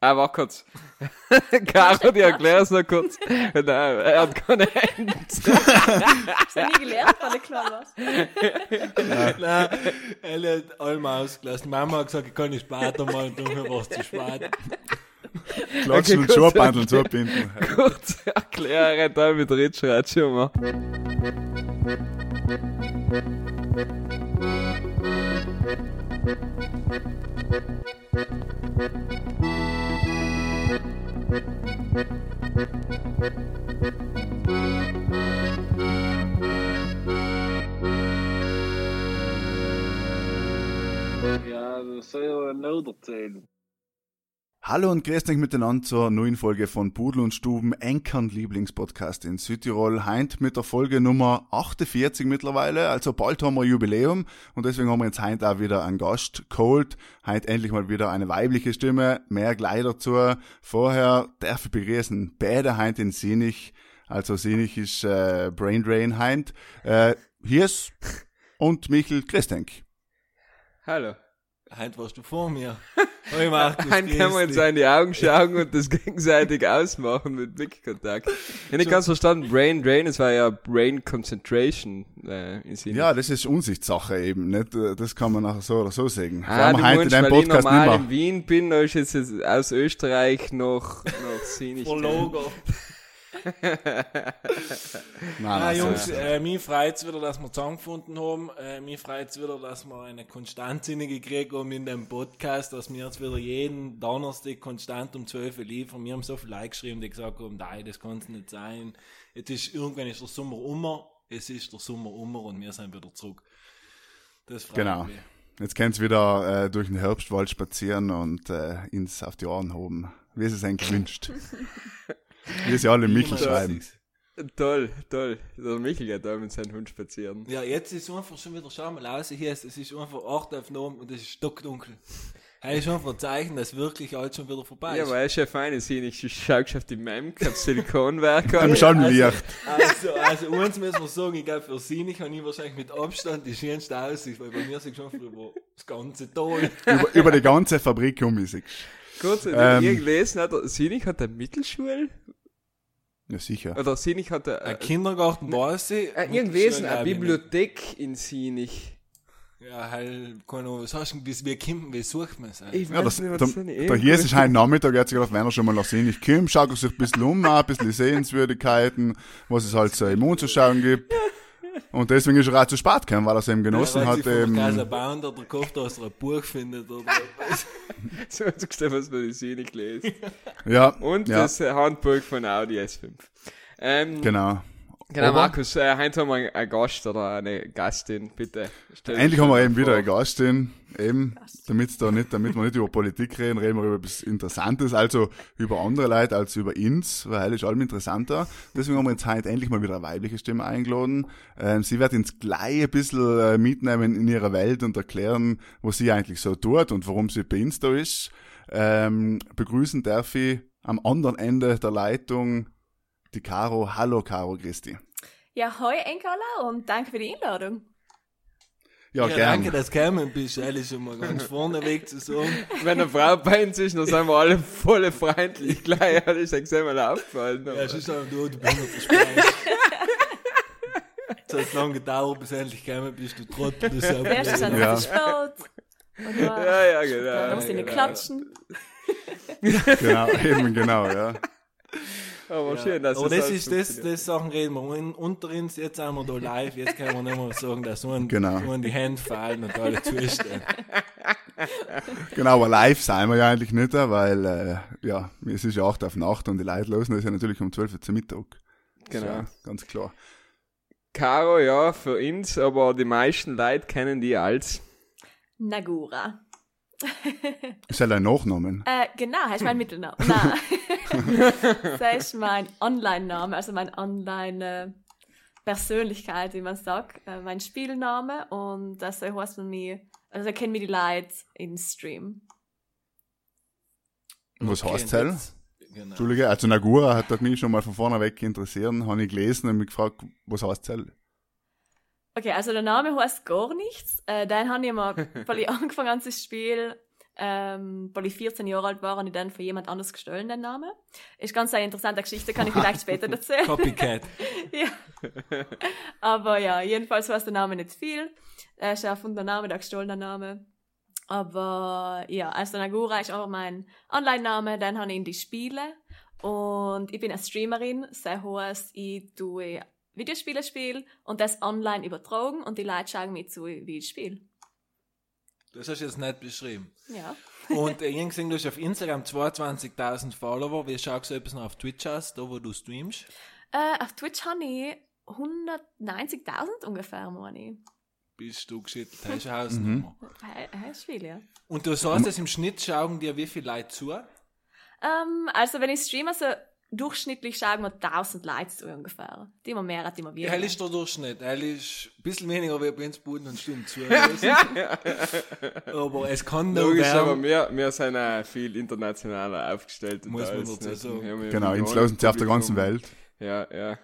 Ah, warte kurz. Caro, die erklär's noch kurz. Nein, er hat keine Hände. Hast du nie gelernt, wenn du klein warst? Nein, er hat allem ausgelassen. Mama hat gesagt, ich kann nicht später mal und war es zu spät. Klatschen und gut. Schuhbandel zubinden. kurz erklären, da mit Ritschreit schon mal. Ja, das soll ja nicht erzählen. Hallo und grüßt euch miteinander zur neuen Folge von Pudel und Stuben, Enkern Lieblingspodcast in Südtirol. Heint mit der Folge Nummer 48 mittlerweile, also bald haben wir Jubiläum und deswegen haben wir jetzt heint auch wieder einen Gast geholt. Heint endlich mal wieder eine weibliche Stimme, mehr gleich dazu. Vorher darf ich begrüßen beide heint in Sinich, also Sinich ist äh, Brain Drain heint. Äh, hier ist und Michel Christenk. Hallo. Heute warst du vor mir. Dann können wir uns in die Augen schauen und das gegenseitig ausmachen mit Blickkontakt. Ich hab nicht ganz verstanden, Brain Drain, es war ja Brain Concentration äh, in Sinne. Ja, das ist Unsichtssache eben, nicht? Das kann man nachher so oder so sagen. Ah, du wir heute in deinem Podcast normal nicht in. Wien bin, da ist jetzt, jetzt aus Österreich noch, noch sinnig. Nein, Ah, nein, so Jungs, ist es. äh, mir freut's wieder, dass wir zusammengefunden haben. Äh, mir freut's wieder, dass wir eine Konstantzine gekriegt haben in dem Podcast, dass wir jetzt wieder jeden Donnerstag konstant um 12 Uhr liefern. Wir haben so viele Leute geschrieben, die gesagt haben, nein, das kann's nicht sein. Jetzt ist, irgendwann ist der Sommer um, es ist der Sommer um und wir sind wieder zurück. Das freut Genau. mich. Jetzt könnt's wieder äh, durch den Herbstwald spazieren und äh, ins auf die Ohren hoben. Wie es es eigentlich wünscht. Wie sie alle Michel schreiben. Toll, toll. Der Michel geht da mit seinem Hund spazieren. Ja, jetzt ist einfach schon wieder, schau mal aus, hier ist, es ist einfach 8 auf 9 und es ist stockdunkel. Das ist einfach ein Zeichen, dass wirklich alles schon wieder vorbei Ja, ist. aber er ist ja fein, ich sehe nicht, du schaust auf die Mem, hab Silikonwerk an. Im Schalllicht. Also, also uns müssen wir sagen, ich glaube, für sie nicht habe ich wahrscheinlich mit Abstand die schönste Aussicht, weil bei mir sind schon über das ganze Tal. über, über die ganze Fabrik um sich. Kurz, Ähm. ähm, gelesen hat, Sinig hat eine Mittelschule, Ja, sicher. oder Sinig hat eine, Ein Kindergarten weiß ich. äh, irgendwesen, Schön, eine Bibliothek in Sinig. nicht. Ja, halt, keine Ahnung, was hast du denn, wie, wie kommt, wie sucht man es? Ich Ja, das, nicht, der hier ist heute Nachmittag, sich gedacht, wenn er schon mal nach Sinich kommt, schaut er sich ein bisschen um, ein bisschen Sehenswürdigkeiten, was es halt so im anzuschauen gibt. Und deswegen ist er auch zu spät gekommen, weil er es eben genossen ja, hat. Von der Casa Eben, Baunder, der gehofft, dass er ein Buch findet oder was. So hat er gesagt, was man in Sinig lesen. ja, Und ja, das Handbuch von Audi S5. Ähm, genau. Genau, Aber- Markus, äh, heute haben wir einen Gast oder eine Gastin, bitte. Endlich haben wir eben wieder vor. einen Gast stehen, eben, damit da nicht, damit wir nicht über Politik reden, reden wir über etwas Interessantes, also über andere Leute als über uns, weil ist allem interessanter. Deswegen haben wir jetzt heute endlich mal wieder eine weibliche Stimme eingeladen. Ähm, sie wird uns gleich ein bisschen äh, mitnehmen in ihrer Welt und erklären, was sie eigentlich so tut und warum sie bei uns da ist. Ähm, begrüßen darf ich am anderen Ende der Leitung die Caro. Hallo Caro Christi. Ja, hoi Enkerla und danke für die Einladung. Ja, Ja, gern. danke, dass du gekommen bist, ehrlich schon mal ganz vorneweg zu sagen. Wenn eine Frau bei uns ist, dann sind wir alle voll freundlich gleich. Das ist extrem mal aufgefallen. Ja, es ist einfach, du, du bist noch verspeist. Es hat lange gedauert, bis du endlich gekommen bist, du Trottel, du ist dann Ja. ja. Ja, ja, genau. Da musst du genau. klatschen. Genau, eben genau, ja. Aber schön, dass Aber es das so ist, das, das Sachen reden wir un- unter uns, jetzt sind wir da live, jetzt können wir nicht mehr sagen, dass Genau. so ein die Hände fallen und alle zustehen. Genau, aber live sind wir ja eigentlich nicht, weil, äh, ja, es ist ja 8 auf Nacht und die Leute losen das ja natürlich um 12 Uhr zum Mittag. Genau. Ja, ganz klar. Caro, ja, für uns, aber die meisten Leute kennen die als. Nagura. Ist ja dein Nachnamen. Äh, genau, das ist mein Mittelname. Nein. das ist mein Online-Name, also mein Online-Persönlichkeit, wie man sagt. Äh, mein Spielname und das heißt man mich, also kennen mich die Leute in Stream. Was Okay, heißt das? Genau. Entschuldige, also Nagura hat mich schon mal von vorne weg interessiert, habe ich gelesen und mich gefragt, was heißt das? Okay, also der Name heißt gar nichts. Äh, den habe ich mal, weil ich angefangen habe zu spielen, Ähm, weil ich 14 Jahre alt war, und ich dann von jemand anders gestohlen, den Namen. Ist ganz eine interessante Geschichte, kann ich vielleicht später erzählen. Copycat. ja. Aber ja, jedenfalls weiß der Name nicht viel. Er ist ein erfundener Name, der gestohlener Name. Aber ja, also Nagura ist auch mein Online-Name, dann habe ich in die Spiele. Und ich bin eine Streamerin, das heißt, ich tue Videospiele spielen und das online übertragen und die Leute schauen mir zu, wie ich spiele. Das hast du jetzt nicht beschrieben. Ja. Und äh, gesehen, du hast auf Instagram 22.000 Follower. Wie schaust du etwas noch auf Twitch aus, da wo du streamst? Äh, auf Twitch habe ich 190.000 ungefähr, meine ich. Bist du geschüttelt, hast du eine Hausnummer. Hey, hey, ist viel, ja. Und du sagst, dass im Schnitt schauen dir wie viele Leute zu? Ähm, also wenn ich streame, so durchschnittlich schauen wir 1000 Leute zu ungefähr. Die immer mehr, die immer weniger. hell ist der Durchschnitt. Hell ist ein bisschen weniger wie bei uns Boden und Stunden zu. aber es kann noch Logisch, aber werden. wir, wir sind auch viel internationaler aufgestellt. Muss man dazu nicht- sagen. Genau, ins losen sie auf der ganzen. Welt. Ja, ja.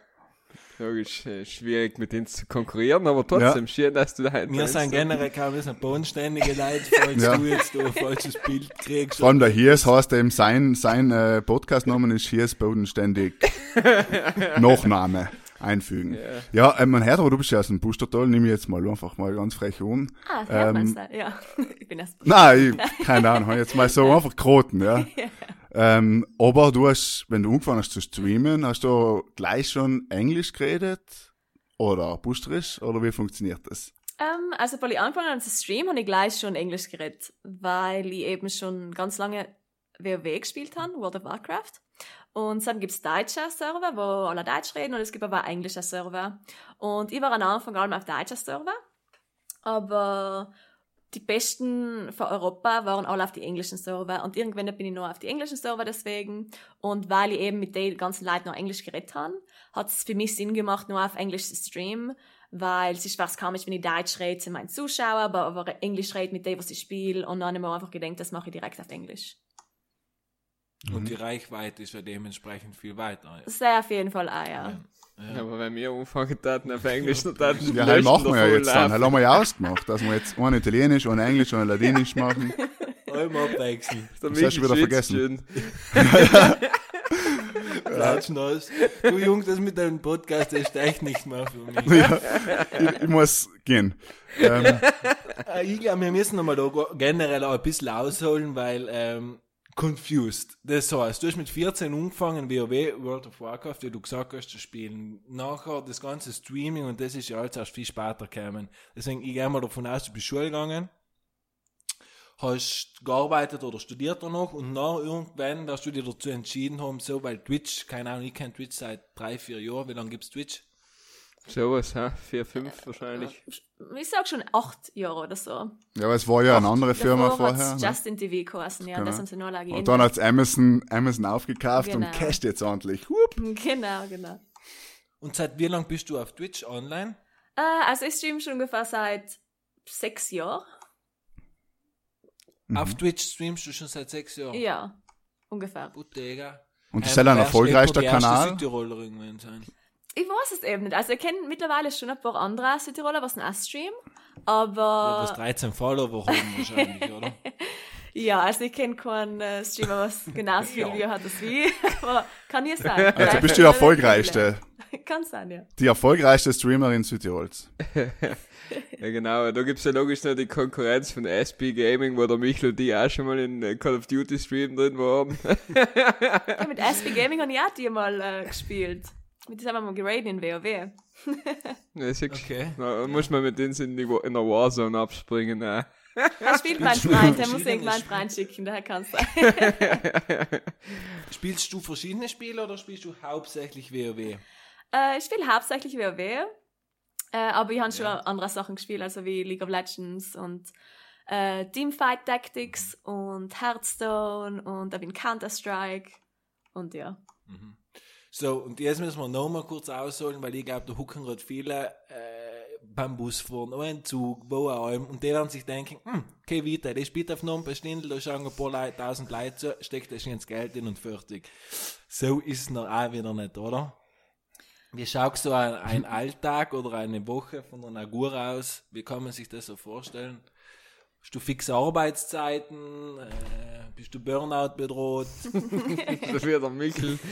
Logisch, äh, schwierig mit denen zu konkurrieren, aber trotzdem schön, dass du da Wir sind generell kaum, sind bodenständige Leute, falls Ja. du jetzt da ein falsches Bild kriegst. Vor allem der Hiers heißt eben, sein, sein äh, Podcast-Name ist Hiers Bodenständig. Nachname einfügen. Ja, äh, man hört aber, du bist ja aus dem Boostertal, nimm ich jetzt mal einfach mal ganz frech um. Ah, hört Ähm? Ja. ich bin erst. Nein, ich, keine Ahnung, jetzt mal so einfach geraten, ja. Ähm, aber du hast, wenn du angefangen hast zu streamen, hast du gleich schon Englisch geredet? Oder Bustrisch? Oder wie funktioniert das? Ähm, also, weil ich angefangen habe zu streamen, habe ich gleich schon Englisch geredet, weil ich eben schon ganz lange WoW gespielt habe, World of Warcraft. Und dann gibt's deutsche Server, wo alle Deutsch reden, und es gibt aber auch englische Server. Und ich war am Anfang allem auf deutscher Server, aber die besten von Europa waren alle auf die englischen Server und irgendwann bin ich nur auf die englischen Server deswegen und weil ich eben mit den ganzen Leuten noch Englisch geredet habe, hat es für mich Sinn gemacht, nur auf Englisch zu streamen, weil es ist was komisch, wenn ich Deutsch rede zu meinen Zuschauern, aber, aber Englisch rede mit dem, was ich spiele und dann habe ich mir einfach gedacht, das mache ich direkt auf Englisch. Und die Reichweite ist ja dementsprechend viel weiter. Sehr auf jeden Fall auch, ja. Ja, aber wenn wir anfangen taten auf Englisch, dann taten die Ja, halt machen wir ja jetzt dann. laufen. Halt haben wir ja ausgemacht, dass wir jetzt einen Italienisch, einen Englisch, einen Ladinisch machen. Allem abwechseln. Das hast du wieder vergessen. aus. Du Jungs, das mit deinem Podcast ist echt nicht mehr für mich. ja, ich, ich muss gehen. Ähm, Äh, Ich glaube, wir müssen nochmal da generell auch ein bisschen ausholen, weil ähm, confused. Das heißt, du hast mit 14 angefangen, WoW, World of Warcraft, wie du gesagt hast, zu spielen. Nachher das ganze Streaming und das ist ja alles erst viel später gekommen. Deswegen, ich gehe mal davon aus, du bist Schule gegangen, hast gearbeitet oder studiert noch und nach irgendwann hast du dich dazu entschieden haben, so, weil Twitch, keine Ahnung, ich kenne Twitch seit drei, vier Jahren. Wie lange gibt's Twitch? Sowas, ha? Vier, fünf wahrscheinlich. Ich sag schon acht Jahre oder so. ja, aber es war ja eine andere Firma Davor vorher. Ne? Justin TV geheißen, ja, Genau. das haben sie nur lange Und dann hat's Amazon, Amazon aufgekauft Genau. und casht jetzt ordentlich. Hup. Genau, genau. Und seit wie lang bist du auf Twitch online? Äh, also ich streame schon ungefähr seit sechs Jahren. Mhm. Auf Twitch streamst du schon seit sechs Jahren? Ja, ungefähr. Bottega. Und das ist halt ein erfolgreichster erste Kanal. Südtiroler irgendwann sein. Ich weiß es eben nicht. Also ich kenne mittlerweile schon ein paar andere Südtiroler, was auch streamen. Ja, das Aber 13 Follower haben wahrscheinlich, oder? ja, also ich kenne keinen äh, Streamer, was genauso viel Ja. Hat als wie. Aber kann ja sein. Also bist du die erfolgreichste, Kann sein, ja. die erfolgreichste Streamerin Südtirols. Ja, genau. Da gibt's ja logisch noch die Konkurrenz von SB Gaming, wo der Michel und die auch schon mal in äh, Call of Duty Stream drin waren. ja mit SB Gaming habe ich auch die mal äh, gespielt. Mit diesem haben wir mal geradet in WoW. Ja, siehst du. Okay. Na, muss man mit denen in, die, in der Warzone abspringen. Äh. Da spielt mein Freund, der muss irgendwann einen Freund schicken, daher kann es sein. Spielst du verschiedene Spiele oder spielst du hauptsächlich WoW? Äh, ich spiele hauptsächlich WoW, äh, aber ich habe schon andere Sachen gespielt, also wie League of Legends und äh, Teamfight Tactics und Hearthstone und eben Counter-Strike und ja. So, und jetzt müssen wir noch mal kurz ausholen, weil ich glaube, da hucken gerade viele äh, beim Bus fahren, oder im Zug, wo auch immer, und die werden sich denken, hm, okay, weiter, der spielt auf noch ein paar Stunden, da schauen ein paar Leute, tausend Leute zu, steckt das ins Geld in und fertig. So ist es noch auch wieder nicht, oder? Wie schaut so ein, ein Alltag oder eine Woche von einer Nagur aus? Wie kann man sich das so vorstellen? Hast du fixe Arbeitszeiten? Äh, bist du Burnout bedroht? Das wird der Mikkel.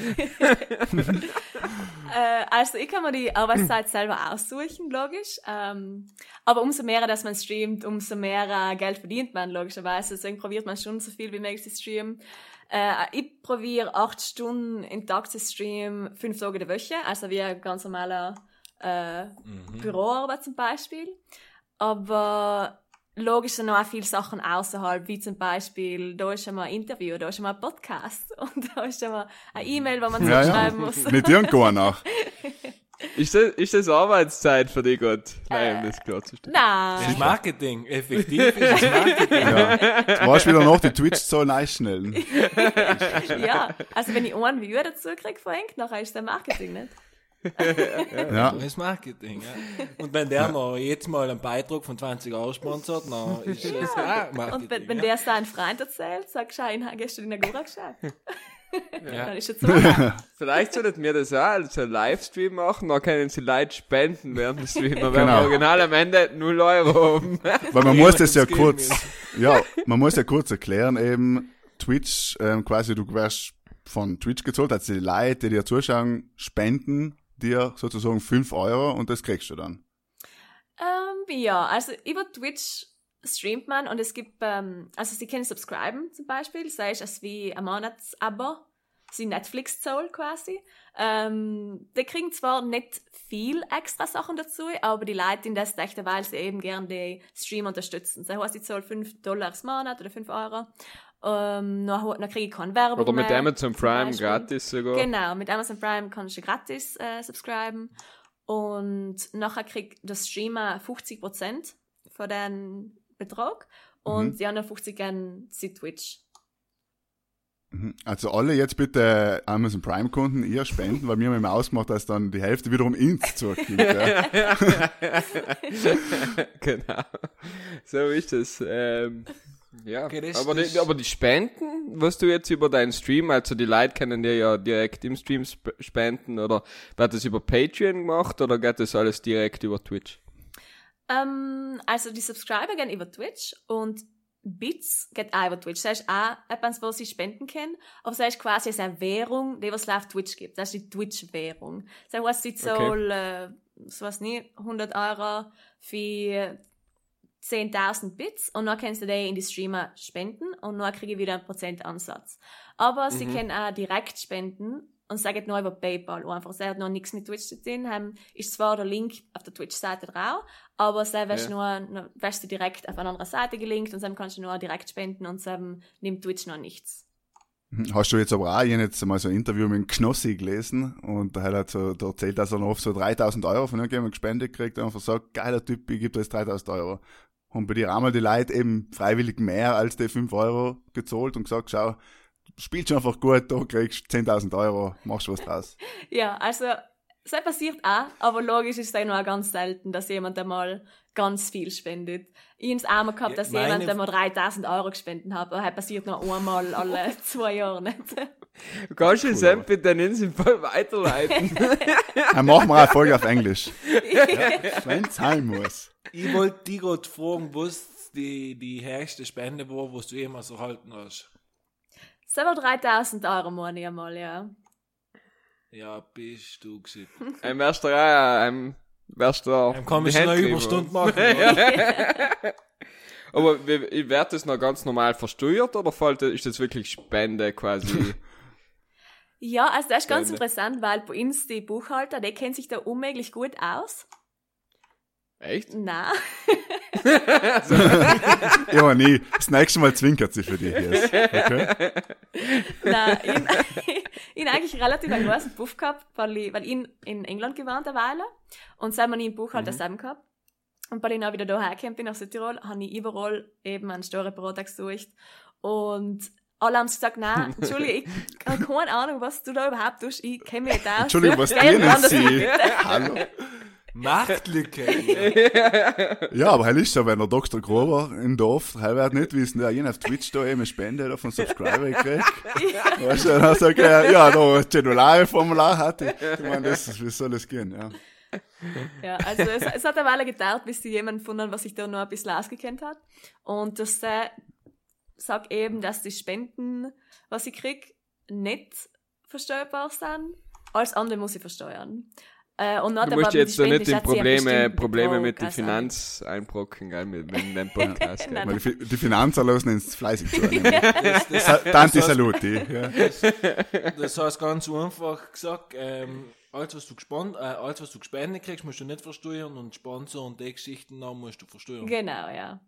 Äh, also ich kann mir die Arbeitszeit selber aussuchen, logisch. Ähm, aber umso mehr, dass man streamt, umso mehr äh, Geld verdient man, logischerweise. Deswegen probiert man schon so viel wie möglich zu streamen. Äh, ich probiere acht Stunden im Tag zu streamen, fünf Tage der Woche, also wie ein ganz normaler äh, Büroarbeit zum Beispiel. Aber logisch sind noch auch viele Sachen außerhalb, wie zum Beispiel, da ist schon mal ein Interview, da ist schon mal ein Podcast und da ist schon mal eine E-Mail, wo man Ja, ja. zurückschreiben muss. Nicht irgendwo nach. Ist das, ist das Arbeitszeit für dich, Gott? Nein, um das klarzustellen. Das ist Nein, Marketing. Effektiv ist es Marketing. Ja. Du warst wieder noch die Twitch-Zahlen einschnellen. ja. Also wenn ich einen Viewer dazu kriege von nachher ist der Marketing nicht. Ja. Das Marketing, ja. Und wenn der noch jetzt mal einen Beitrag von 20 Euro sponsert, dann ist das auch Marketing. Und wenn, wenn ja. der seinen Freund erzählt, sagst du, ihn hast du in der Gora geschaut. Ja. Dann ist es so. Vielleicht sollten wir das auch als einen Livestream machen, dann können sie Leute spenden während dem Stream. Dann werden Genau. wir original am Ende 0 Euro haben. Weil man muss das ja kurz, ja, man muss ja kurz erklären, eben, Twitch, ähm, quasi, du wirst von Twitch gezahlt, also die Leute, die dir zuschauen, spenden dir sozusagen 5 Euro und das kriegst du dann. Ähm, ja, also über Twitch streamt man und es gibt, ähm, also sie können subscriben zum Beispiel, sei es wie ein Monatsabo, sie Netflix Zoll quasi. Ähm, die kriegen zwar nicht viel extra Sachen dazu, aber die Leute in das echt, weil sie eben gerne die Stream unterstützen. Das heißt, ich zahle 5 Dollar im Monat oder 5 Euro. Ähm, dann, dann kriege ich keine Werbung Oder mit mehr, Amazon Prime gratis sogar. Genau, mit Amazon Prime kannst du gratis äh, subscriben. Und nachher kriegt das Streamer 50% von den Betrag und Mhm. die anderen 50 gehen zu Twitch. Mhm. Also alle jetzt bitte Amazon Prime-Kunden ihr spenden, weil wir haben immer ausgemacht, dass dann die Hälfte wiederum ins zurückkommt. Ja. genau. So ist es. Ähm, ja, Okay, das- aber, das- die, aber die Spenden, was du jetzt über deinen Stream, also die Leute können dir ja direkt im Stream sp spenden oder wird das über Patreon gemacht oder geht das alles direkt über Twitch? Ähm, also die Subscriber gehen über Twitch und Bits geht auch über Twitch. Das ist auch etwas, wo sie spenden können. Aber das ist quasi eine Währung, die was es auf Twitch gibt. Das ist die Twitch-Währung. Das heißt, sie zahlen, äh, so was nicht, 100 Euro für 10.000 Bits und dann kannst du die in die Streamer spenden und dann kriege ich wieder einen Prozentansatz. Aber sie können auch direkt spenden und sagen nur über PayPal einfach. Sie hat noch nichts mit Twitch zu tun. Haben, ist zwar der Link auf der Twitch-Seite drauf, aber sie wirst nur, nur wirst du direkt auf eine andere Seite gelinkt und dann kannst du nur direkt spenden und dann nimmt Twitch noch nichts. Hast du jetzt aber auch, jetzt mal so ein Interview mit Knossi gelesen und da hat er so, da erzählt, dass er noch oft so 3000 Euro von irgendjemandem gespendet kriegt und einfach sagt, geiler Typ, ich gebe dir jetzt 3000 Euro. Und bei dir einmal die Leute eben freiwillig mehr als die 5 Euro gezahlt und gesagt, schau, spielst einfach gut, da kriegst du 10.000 Euro, machst was draus. Ja, also, das passiert auch, aber logisch ist es noch ganz selten, dass jemand einmal ganz viel spendet. Ich habe es auch mal gehabt, Ja, dass meine jemand einmal 3000 Euro gespendet hat, aber das passiert noch einmal alle zwei Jahre nicht. Du kannst den Sam bitte in den Fall weiterleiten. Dann machen wir eine Folge auf Englisch. Wenn's sein muss. Ich wollte dich gerade fragen, was die, die höchste Spende war, was du jemals erhalten hast. Selber 3000 Euro meine ich einmal, ja. Ja, bist du gewesen. Ein wärst du auch, ein wärst du auch. Dann kann ich noch eine Überstunde machen. Aber wird das noch ganz normal versteuert oder fällt, ist das wirklich Spende quasi? Ja, also das ist ganz Spende. interessant, weil bei uns die Buchhalter, die kennen sich da unmöglich gut aus. Echt? Na, Ja, nee, das nächste Mal zwinkert sie für dich jetzt. Okay? na, ich, ich eigentlich relativ einen großen Buff gehabt, weil ich, weil ich in, in England gewohnt eine Weile und seit man im Buchhalter zusammen gehabt. Und weil ich dann wieder daher gekommen bin nach Südtirol, habe ich überall eben einen Steuerberater gesucht. Und alle haben gesagt, nein, Entschuldige, ich habe keine Ahnung, was du da überhaupt tust. Ich kenne mich nicht aus. Entschuldigung, was dienen woanders Sie? Hallo? Marktlücke. Ja, aber hell ist so, wenn der Dr. Grober im Dorf, er wird nicht wissen, ja, jeder auf Twitch da eben eine Spende da von Subscriber gekriegt. Weißt du, dann sagt er, ja, da ein Formular hatte. Ich meine, das, wie soll das gehen, ja. Ja, also es, es hat eine Weile gedauert, bis sie jemanden gefunden was sich da noch ein bisschen ausgekennt hat. Und das äh, sagt eben, dass die Spenden, was ich krieg, nicht versteuerbar sind. Alles andere muss ich versteuern. Äh, und Du musst jetzt da nicht in Probleme, Probleme mit der Finanz einbrocken, gell, mit, mit dem Podcast, gell. Nein, die, die Finanzer lassen uns fleißig zu. Das, das, Sa- Tanti Saluti. Ja. das, das heißt ganz einfach gesagt, ähm, alles was, du gespannt, äh, alles, was du gespendet kriegst, musst du nicht versteuern und Sponsor und die Geschichten dann musst du versteuern. Genau, ja.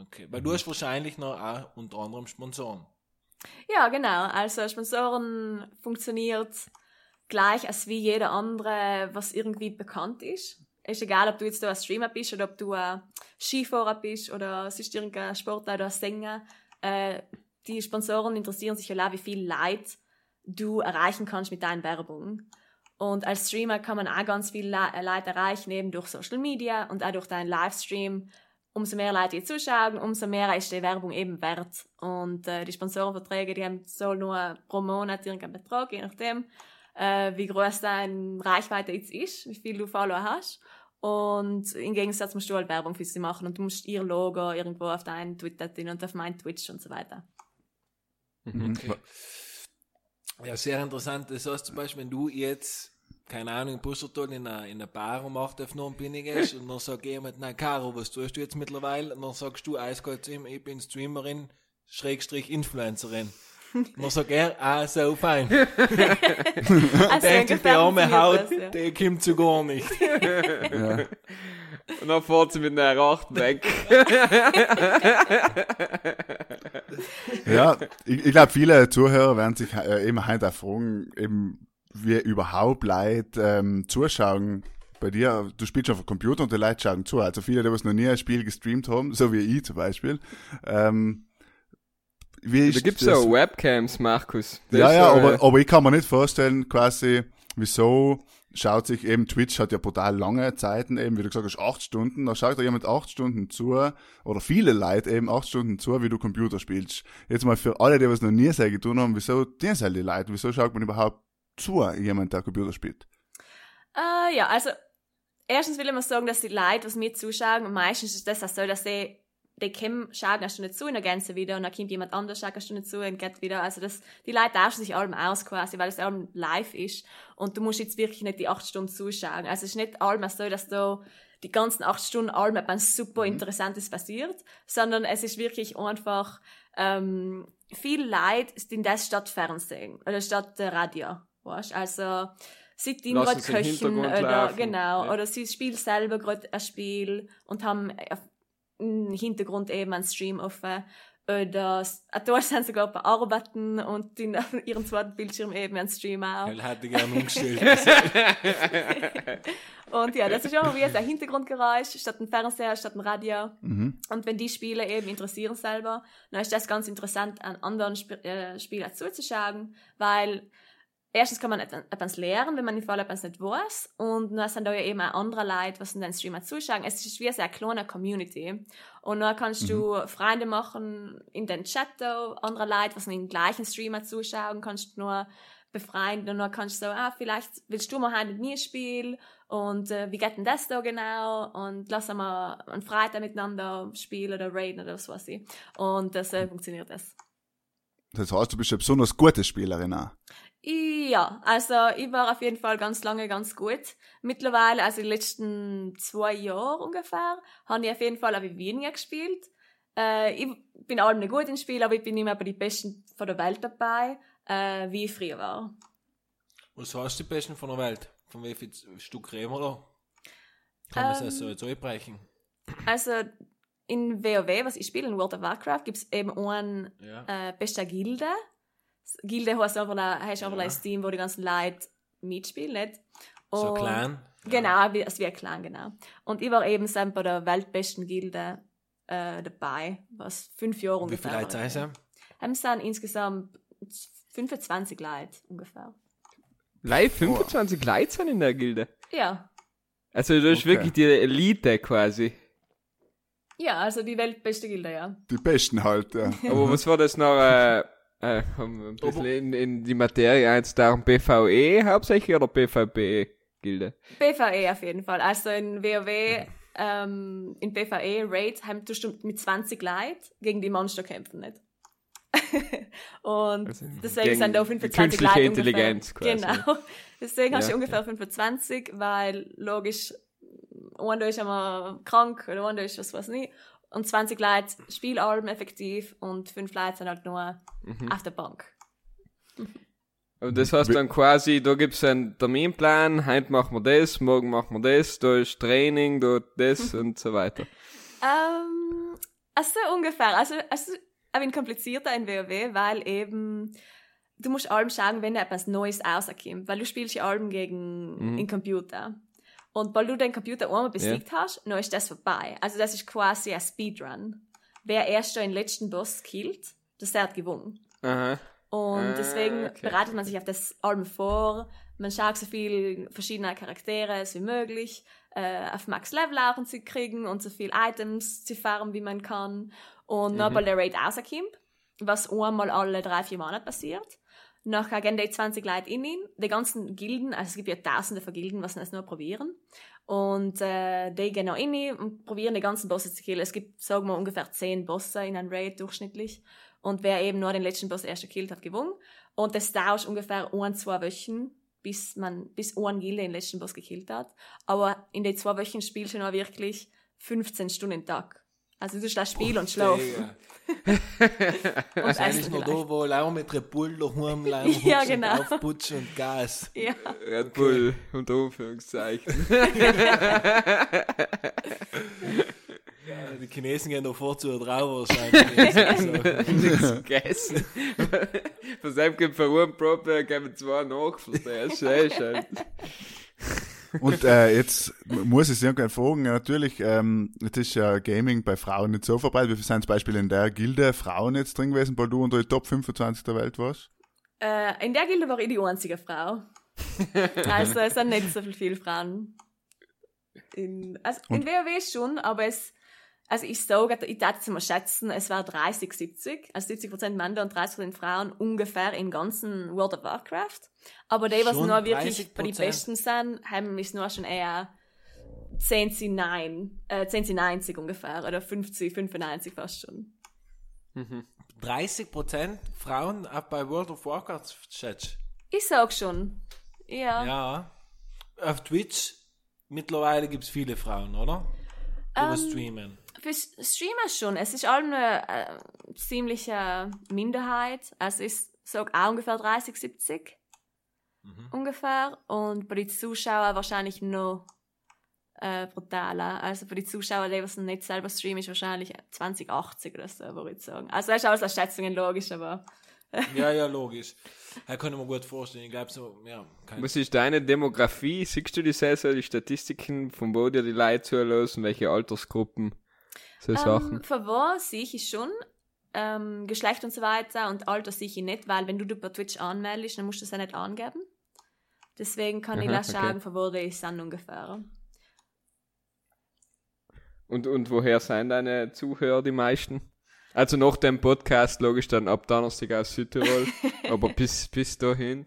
Okay, weil du hast wahrscheinlich noch auch unter anderem Sponsoren. Ja, genau. Also Sponsoren funktioniert gleich als wie jeder andere, was irgendwie bekannt ist. Ist egal, ob du jetzt ein Streamer bist oder ob du ein Skifahrer bist oder es ist irgendein Sportler oder ein Sänger. Äh, die Sponsoren interessieren sich ja auch, wie viel Leid du erreichen kannst mit deinen Werbung. Und als Streamer kann man auch ganz viel Le- Leid erreichen, eben durch Social Media und auch durch deinen Livestream. Umso mehr Leute die zuschauen, umso mehr ist die Werbung eben wert. Und äh, die Sponsorenverträge, die haben so nur pro Monat irgendeinen Betrag, je nachdem, äh, wie groß deine Reichweite jetzt ist, wie viel du Follower hast. Und im Gegensatz musst du halt Werbung für sie machen und du musst ihr Logo irgendwo auf deinen Twitter drin und auf meinen Twitch und so weiter. Okay. Ja, sehr interessant. Das heißt zum Beispiel, wenn du jetzt, keine Ahnung, in Bussertal in einer, in einer Bar um 8 auf 9 bin gehst und dann sagt jemand, nein, Caro, was tust du jetzt mittlerweile? Und dann sagst du eiskalt zu ihm, ich bin Streamerin, Schrägstrich Influencerin. Und dann sagt er, ah, so fein. Also Denkt sich, die arme Haut, das, ja. die kommt zu gar nicht. Ja. Und dann fährt sie mit einer Racht weg. Ja, ich, ich glaube, viele Zuhörer werden sich äh, eben heute auch fragen, eben, wie überhaupt Leute ähm, zuschauen. Bei dir, du spielst auf dem Computer und die Leute schauen zu. Also viele, die was noch nie ein Spiel gestreamt haben, so wie ich zum Beispiel. Ähm, wie Da gibt's so Webcams, Markus. Das Ja, ja, aber, aber ich kann mir nicht vorstellen, quasi, wieso schaut sich eben, Twitch hat ja brutal lange Zeiten, eben, wie du gesagt hast, acht Stunden, da schaut da jemand acht Stunden zu, oder viele Leute eben acht Stunden zu, wie du Computer spielst. Jetzt mal für alle, die was noch nie sehr getan haben, wieso dienen halt die Leute, wieso schaut man überhaupt zu, jemand, der Computer spielt? Äh, ja, also erstens will ich mal sagen, dass die Leute, was mir zuschauen, und meistens ist das auch so, dass die, die kommen, schauen eine Stunde zu, und dann gehen sie wieder, und dann kommt jemand anderes, schaut eine Stunde zu, und geht wieder. Also das, die Leute tauschen sich allem aus quasi, weil es allem live ist. Und du musst jetzt wirklich nicht die acht Stunden zuschauen. Also es ist nicht allem so, dass da die ganzen acht Stunden allem etwas super Interessantes passiert, sondern es ist wirklich einfach, ähm, viel Leid ist in das statt Fernsehen oder statt Radio. Weißt? Also, sie tun Lassen gerade köchen oder, laufen, genau, ja. oder sie spielen selber gerade ein Spiel und haben im Hintergrund eben einen Stream offen. Oder Tor sind sogar bearbeiten und in auf ihrem zweiten Bildschirm eben einen Stream auch. Weil hätte ich gerne umgestellt. Und ja, das ist auch wie ein Hintergrundgeräusch, statt ein Fernseher, statt ein Radio. Mhm. Und wenn die Spiele eben interessieren selber, dann ist das ganz interessant, an anderen Sp äh, Spielern zuzuschauen, weil erstens kann man et- etwas lernen, wenn man im Fall etwas nicht weiß. Und dann sind da ja eben auch andere Leute, was in den Streamer zuschauen. Es ist wie eine sehr kleine Community. Und dann kannst du Freunde machen in den Chat da, andere Leute, was in den gleichen Streamer zuschauen, kannst du nur befreien und dann kannst du so, ah, vielleicht willst du mal heute mit mir spielen und äh, wie geht denn das da genau und lass mal einen Freitag miteinander spielen oder raiden oder was weiß ich. Und das äh, funktioniert das. Das heißt, du bist eine besonders gute Spielerin auch. Ja, also ich war auf jeden Fall ganz lange ganz gut. Mittlerweile, also die letzten zwei Jahre ungefähr, habe ich auf jeden Fall auch wie weniger gespielt. Äh, ich bin allem nicht gut im Spiel, aber ich bin immer bei den Besten von der Welt dabei, äh, wie ich früher war. Was hast du die Besten von der Welt? Von wie viel Stück reden wir da? Kann man Ähm, das so jetzt einbrechen? Also in WoW, was ich spiele, in World of Warcraft, gibt es eben einen Ja. äh, beste Gilde. Gilde heißt einfach, ein- heißt einfach Ja. ein Team, wo die ganzen Leute mitspielen, nicht? So Und- klein. Genau, wie, als wie ein Clan, genau. Und ich war eben bei der weltbesten Gilde äh, dabei, was fünf Jahre Und wie ungefähr. viele Leute sind Haben sind insgesamt 25 Leute ungefähr. Live 25 Leute sind in der Gilde. Ja. Also das ist Okay. wirklich die Elite quasi. Ja, also die weltbeste Gilde, ja. Die Besten halt, ja. Aber was war das noch, äh, äh, um ein bisschen in, in die Materie eins darum, BVE hauptsächlich oder BVB? Gilde? PvE auf jeden Fall. Also in WoW, ähm, in PvE, Raid, haben du schon mit 20 Leuten gegen die Monster kämpfen, nicht? und Also deswegen sind da die 25 künstliche Leute Intelligenz ungefähr. quasi. Genau. Deswegen hast du Ja, ungefähr 25, weil logisch, einer ist einmal krank oder einer ist was weiß nicht. Und 20 Leute Spielalben effektiv und 5 Leute sind halt nur Mhm. auf der Bank. Und das heißt dann quasi, da gibt's einen Terminplan, heute machen wir das, morgen machen wir das, da ist Training, da das und so weiter. Ähm, also ungefähr. Also, also ein wenig komplizierter in WoW, weil eben du musst allem schauen, wenn etwas Neues rauskommt, weil du spielst ja allem gegen Mhm. den Computer. Und weil du den Computer einmal besiegt hast, dann ist das vorbei. Also das ist quasi ein Speedrun. Wer erst den letzten Boss killt, das hat gewonnen. Aha. Und Ah, deswegen okay. bereitet man sich auf das Album vor. Man schaut so viel verschiedene Charaktere wie möglich, äh, auf Max Level auch zu kriegen und so viel Items zu farmen, wie man kann. Und dann, weil der Raid rauskommt, was einmal alle drei, vier Monate passiert, nachher gehen die 20 Leute in ihn, die ganzen Gilden, also es gibt ja tausende von Gilden, was das nur probieren. Und äh, die gehen auch in ihn und probieren die ganzen Bosse zu killen. Es gibt, sagen wir, ungefähr 10 Bosse in einem Raid durchschnittlich. Und wer eben nur den letzten Boss erst gekillt hat, gewonnen. Und das dauert ungefähr ein, zwei Wochen, bis man, bis ein Gilde den letzten Boss gekillt hat. Aber in den zwei Wochen spielst du noch wirklich 15 Stunden Tag. Also du schläfst Spiel und schlafen. Und Wahrscheinlich essen noch da, wo auch mit Red Bull daheim laufen Ja, und genau. aufputschen und Gas. Ja. Red Bull, unter Anführungszeichen. Ja, die Chinesen gehen da vor zu drauf wahrscheinlich. also, Nichts gegessen. Von seinem gibt für einen Probe, geben zwei nach, verstehst du? Eh. Und äh, jetzt muss ich Sie irgendwann fragen, natürlich, ähm, jetzt ist ja Gaming bei Frauen nicht so verbreitet. Wie viele sind zum Beispiel in der Gilde Frauen jetzt drin gewesen, weil du unter die Top 25 der Welt warst? Äh, in der Gilde war ich die einzige Frau. also es sind nicht so viel, viele Frauen. In, also in WoW schon, aber es, also ich sage, ich darf es mal schätzen, es war 30, 70, also 70% Männer und 30% Frauen ungefähr im ganzen World of Warcraft. Aber die, was Schon nur wirklich 30%? bei den Besten sind, haben es nur schon eher 10 zu 9, äh, 10 zu 90 ungefähr, oder 50, 95 fast schon. 30% Frauen auch bei World of Warcraft schätzt. Ich sag schon. Ja. Ja. Auf Twitch mittlerweile gibt es viele Frauen, oder? Die Ähm, streamen. Für Streamer schon. Es ist allem eine äh, ziemliche Minderheit. Also ich sag auch ungefähr 30, 70. Ungefähr. Und bei den Zuschauern wahrscheinlich noch äh, brutaler. Also bei den Zuschauern, die was nicht selber streamen, ist wahrscheinlich 20, 80 oder so, würde ich sagen. Also das ist alles als Schätzungen logisch, aber Ja, ja, logisch. Da kann ich mir gut vorstellen. Ich glaube so, ja. Kein Was ist deine Demografie? Siehst du die sehr, sehr die Statistiken, von wo dir die Leute zuhören, welche Altersgruppen, so Sachen? Ähm, von wo sehe ich schon. Ähm, Geschlecht und so weiter und Alter sehe ich nicht, weil wenn du dich bei Twitch anmeldest, dann musst du es ja nicht angeben. Deswegen kann ich Aha, auch okay. von wo die sind ungefähr. Und, und woher sind deine Zuhörer die meisten? Also nach dem Podcast logisch dann ab Donnerstag aus Südtirol, aber bis, bis dahin.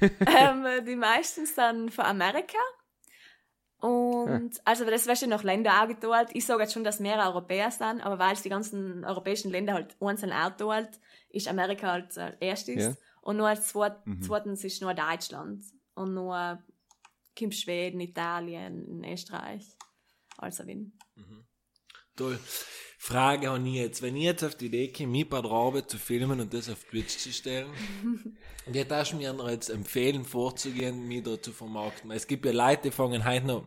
ähm, die meisten sind von Amerika. Und, also, das wäre schon nach Ländern auch geteilt. Ich sage jetzt schon, dass mehr Europäer sind, aber weil es die ganzen europäischen Länder halt einzeln auch teilt, ist Amerika halt äh, erstes. Ja. Und nur als zweit, zweitens ist nur Deutschland. Und nur kommt Schweden, Italien, Österreich. Also, wenn. Toll. Frage habe ich jetzt. Wenn ich jetzt auf die Idee komme, mich bei der Arbeit zu filmen und das auf Twitch zu stellen, wie darfst du mir noch jetzt empfehlen, vorzugehen, mich da zu vermarkten? Weil Es gibt ja Leute, die fangen heute noch,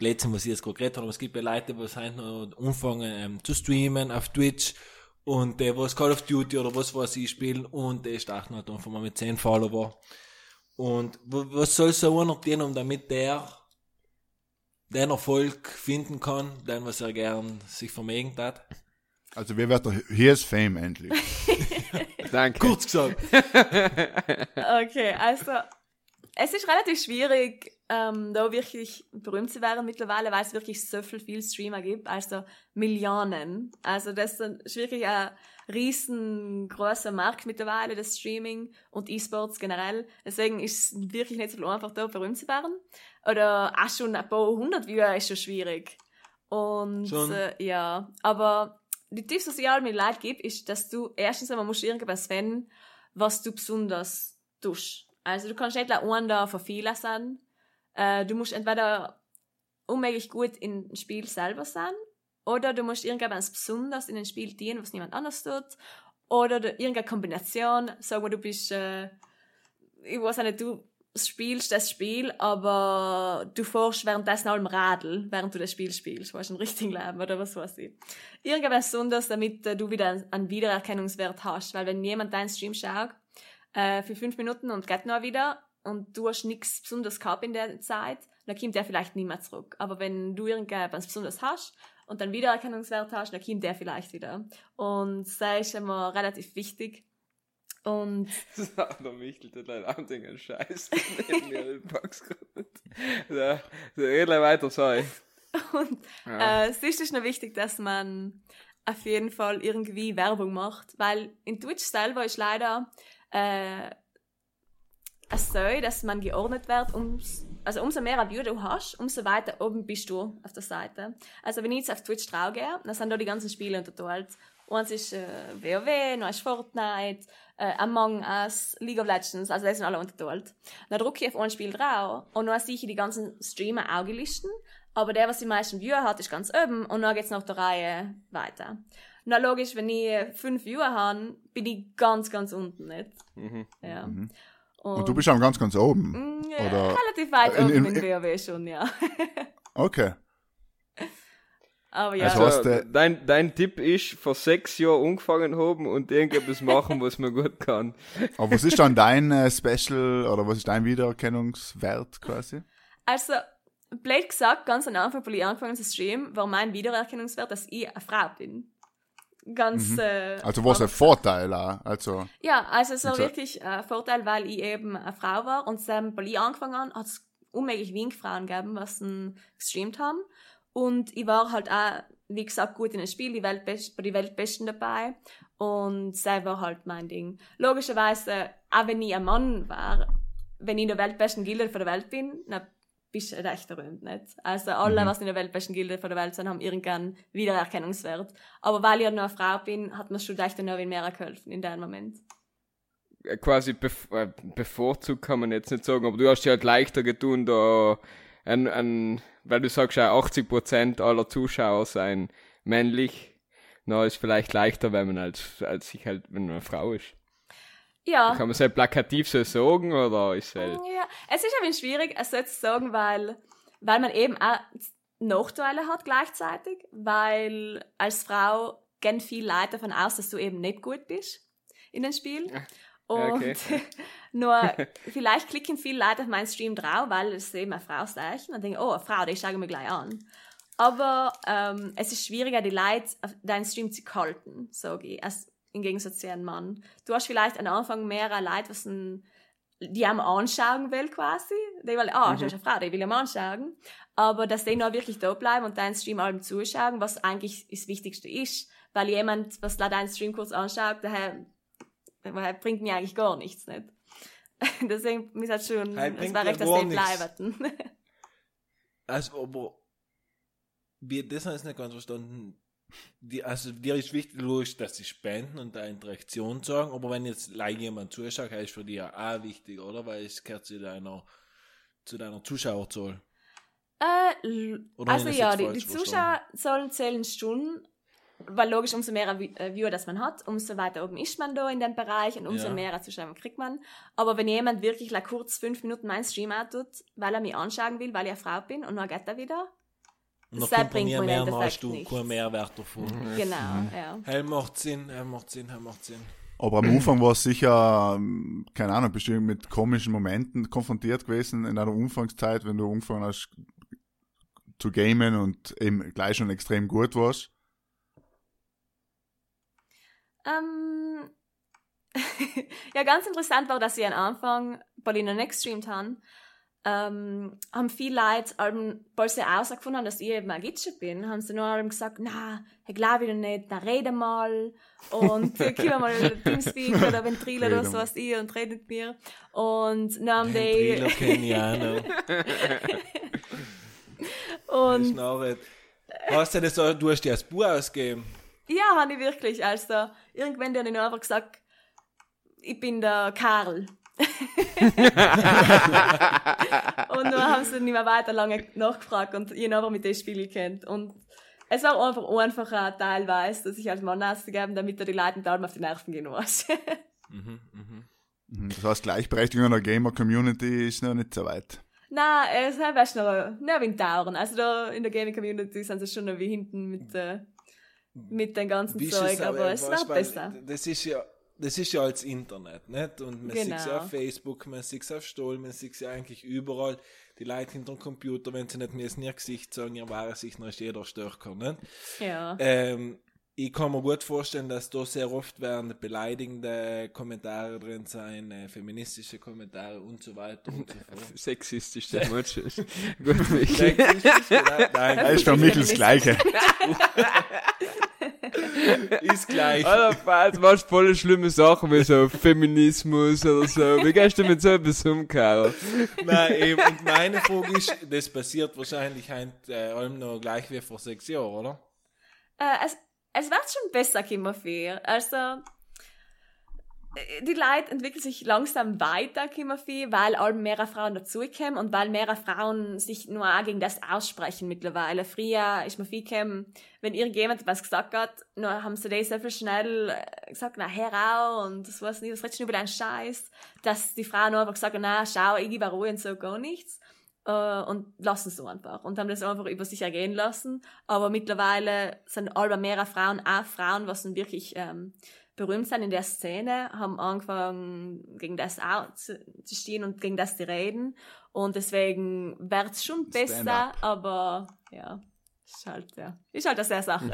letztens, was ich jetzt geredet habe, aber es gibt ja Leute, die heute noch anfangen ähm, zu streamen auf Twitch und die, was Call of Duty oder was weiß ich spielen und die starten halt einfach mal mit 10 Follower. Und was soll so einer um damit der den Erfolg finden kann, den was er gern sich vermegen hat. Also wir werden Here's Fame endlich. Danke. Kurz gesagt. Okay, also es ist relativ schwierig, ähm, da wirklich berühmt zu werden mittlerweile, weil es wirklich so viel, viel Streamer gibt, also Millionen. Also das ist wirklich ein, riesengroßer Markt mittlerweile, das Streaming und E-Sports generell. Deswegen ist es wirklich nicht so einfach, da berühmt zu werden. Oder auch schon ein paar hundert Viewer ist schon schwierig. Und äh, ja, aber die Tipps, die ich all mit Leuten gebe, ist, dass du erstens einmal musst irgendwas finden, was du besonders tust. Also du kannst nicht einen da von vielen sein. Äh, du musst entweder unmöglich gut im Spiel selber sein oder du musst irgendwas besonders in ein Spiel dienen, was niemand anders tut. Oder irgendeine Kombination. Sag mal, du bist, äh, ich weiß nicht, du spielst das Spiel, aber du fährst währenddessen auch im Radl, während du das Spiel spielst. Weißt du, im richtigen Leben oder was weiß ich. Irgendwas besonders, damit äh, du wieder einen Wiedererkennungswert hast. Weil wenn jemand deinen Stream schaut, äh, für fünf Minuten und geht noch wieder und du hast nichts besonders gehabt in der Zeit, dann kommt der vielleicht nie mehr zurück. Aber wenn du irgendwas besonders hast und dann Wiedererkennungswert hast, dann kommt der vielleicht wieder. Und das ist immer relativ wichtig. Und Der Michel tut leider auch den Scheiß. so gleich weiter, sorry. Und Ja. äh, sonst ist noch wichtig, dass man auf jeden Fall irgendwie Werbung macht, weil in Twitch selber ist leider äh, es so, dass man geordnet wird, ums, also umso mehr Viewer du hast, umso weiter oben bist du auf der Seite. Also wenn ich jetzt auf Twitch drauf gehe, dann sind da die ganzen Spiele unterteilt. Eins ist äh, WoW, noch ist Fortnite, äh, Among Us, League of Legends, also die sind alle unterteilt. Dann drücke ich auf ein Spiel drauf und dann sehe ich die ganzen Streamer auch gelistet, aber der, was die meisten Viewer hat, ist ganz oben und dann geht's nach der Reihe weiter. Na logisch, wenn ich fünf Viewer habe, bin ich ganz, ganz unten, nicht? Mhm. Ja. Und du bist am ganz, ganz oben. Mm, ja, oder- relativ weit in- oben in- in, WoW schon, ja. Okay. Aber ja. Also So, was der- dein, dein Tipp ist, vor sechs Jahren angefangen haben und irgendetwas machen, was man gut kann. Aber was ist dann dein äh, Special oder was ist dein Wiedererkennungswert quasi? Also, blöd gesagt, ganz am Anfang, als ich angefangen zu streamen, war mein Wiedererkennungswert, dass ich eine Frau bin. Ganz, äh, Also was ein einfach Vorteil auch. Also, Ja, also es war wirklich ein Vorteil, weil ich eben eine Frau war und dann, weil ich angefangen habe, hat es unmöglich wenig Frauen gegeben, was dann gestreamt haben. Und ich war halt auch, wie gesagt, gut in dem Spiel, die Weltbest bei den Weltbesten dabei. Und das war halt mein Ding. Logischerweise, auch wenn ich ein Mann war, wenn ich in der Weltbesten Gilde von der Welt bin, dann bist du recht berühmt, nicht? Also alle, was in der Weltbesten Gilde von der Welt sind, haben irgendeinen Wiedererkennungswert. Aber weil ich nur eine Frau bin, hat mir schon echt noch viel mehr geholfen in dem Moment. Quasi bef äh, bevorzugt kann man jetzt nicht sagen, aber du hast ja halt leichter getun, da ein, ein, weil du sagst ja 80% aller Zuschauer seien männlich, na ist vielleicht leichter, wenn man als, als sich halt, wenn man eine Frau ist. Ja. Kann man es halt plakativ so sagen, oder ist es halt, Ja, es ist ein bisschen schwierig, es so zu sagen, weil, weil man eben auch Nachteile hat gleichzeitig, weil als Frau gehen viele Leute davon aus, dass du eben nicht gut bist in dem Spiel. Und okay. nur vielleicht klicken viele Leute auf meinen Stream drauf, weil es eben eine Frau ist und denken, oh, eine Frau, die schauen wir gleich an. Aber ähm, es ist schwieriger, die Leute auf deinen Stream zu halten, sage ich, als im Gegensatz zu einem Mann. Du hast vielleicht am Anfang mehrere Leute, was ein, die am anschauen will quasi. Die will, ah, du hast eine Frau, die will am anschauen. Aber dass die noch wirklich da bleiben und deinen Stream allem zuschauen, was eigentlich das Wichtigste ist. Weil jemand, was deinen Stream kurz anschaut, daher, daher bringt mir eigentlich gar nichts, nicht? Deswegen, mir hat schon, es war recht, dass die bleiben. Also, aber wir, das habe ich nicht ganz verstanden. Die, also, dir ist wichtig, logisch, dass sie spenden und da Interaktion sagen, aber wenn jetzt like jemand zuschaut, ist für dich ja auch wichtig, oder? Weil es gehört zu deiner, zu deiner Zuschauerzahl. Äh, Oder also ja, die, die Zuschauer sollen zählen Stunden, weil logisch, umso mehr äh, Viewer das man hat, umso weiter oben ist man da in dem Bereich und umso Ja. mehr Zuschauer kriegt man. Aber wenn jemand wirklich like, kurz fünf Minuten meinen Stream tut, weil er mich anschauen will, weil ich eine Frau bin und dann geht er wieder, Und Das dann bringt mir mehr, hast du keinen Mehrwert davon. genau, Mhm. ja. Hey, macht Sinn, hey, macht Sinn, hey, macht Sinn. aber am Anfang war es sicher, ähm, keine Ahnung, bestimmt mit komischen Momenten konfrontiert gewesen in einer Anfangszeit, wenn du angefangen hast zu gamen und eben gleich schon extrem gut warst. Ähm, ja, ganz interessant war, dass ich am Anfang, weil ich noch nicht gestreamt habe, ähm, haben viele Leute, ähm, als sie herausgefunden haben, dass ich eben ein Gitsche bin, haben sie nur allem gesagt, na, ich glaube ich nicht, na, rede mal und äh, mir mal Teamspeak oder Ventrilo oder Rede so mal. was ihr und redet mit mir. Und dann haben die, ich und Hast du das auch, du hast dir das Buch ausgegeben? ja, habe ich wirklich, also, irgendwann habe ich nur einfach gesagt, ich bin der Karl. Und dann haben sie nicht mehr weiter lange nachgefragt und ich habe mit dem Spiel gekannt. Und es war einfach einfacher teilweise, dass ich als Mann auszugeben, damit er die Leute nicht allem auf die Nerven gehen muss. Mhm, mhm. Mhm, Das heißt, Gleichberechtigung in der Gamer-Community ist noch nicht so weit. Nein, es ist noch, noch wie in Tauren. Also da in der Gaming Community sind sie schon noch wie hinten mit, äh, mit dem ganzen Zeug, es, aber es wird du, weil besser. Das ist ja, das ist ja als Internet, nicht? Und man Genau. sieht es auf Facebook, man sieht es auf Stoll, man sieht es ja eigentlich überall. Die Leute hinter dem Computer, wenn sie nicht mir in ihr Gesicht sagen, ihr wahres Sicht, dann ist jeder stärker, nicht? Ja. Ähm, ich kann mir gut vorstellen, dass da sehr oft werden beleidigende Kommentare drin sein, äh, feministische Kommentare und so weiter und so fort. Sexistisch, der ist. Gut. Sexistisch, genau. Nein, Das ist für mich das Gleiche. Ist gleich. Alter, falls machst voll schlimme Sachen wie so Feminismus oder so. Wie gehst du mit so etwas um, Karl? Nein, eben. Und meine Frage ist, das passiert wahrscheinlich heint, äh, allem noch gleich wie vor sechs Jahren, oder? Äh, es, es wird schon besser, Kimmerfeer. Also, die Leute entwickeln sich langsam weiter, Kimmerfeer, weil all mehr Frauen dazukommen und weil mehr Frauen sich nur auch gegen das aussprechen mittlerweile. Früher ist mir viel gekommen, wenn irgendjemand was gesagt hat, nur haben sie das sehr viel schnell äh, gesagt, na, heraus und das weiß nicht, das redet schon über deinen Scheiß, dass die Frauen nur einfach gesagt haben, na, schau, ich gebe Ruhe und so gar nichts äh, und lassen es so einfach und haben das einfach über sich ergehen lassen. Aber mittlerweile sind alle mehr Frauen, auch Frauen, was dann wirklich ähm, berühmt sind in der Szene, haben angefangen, gegen das auch zu, zu stehen und gegen das zu reden. Und deswegen wird es schon besser, aber ja, ist halt, ja, ist halt eine sehr Sache.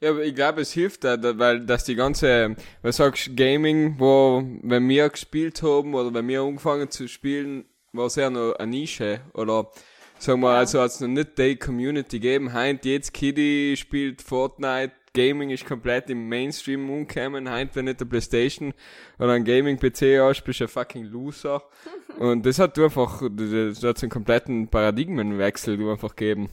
Ja, aber ich glaube, es hilft da, weil dass die ganze, was sagst du, Gaming, wo, wenn wir gespielt haben oder wenn wir angefangen zu spielen, war es ja noch eine Nische oder sagen wir, Ja. also hat es noch nicht die Community gegeben. Heint, jetzt Kitty spielt Fortnite, Gaming ist komplett im Mainstream umgekommen. Heint, wenn nicht der Playstation oder ein Gaming-PC hast, bist du ein fucking Loser. Und das hat du einfach, das hat so einen kompletten Paradigmenwechsel du einfach gegeben.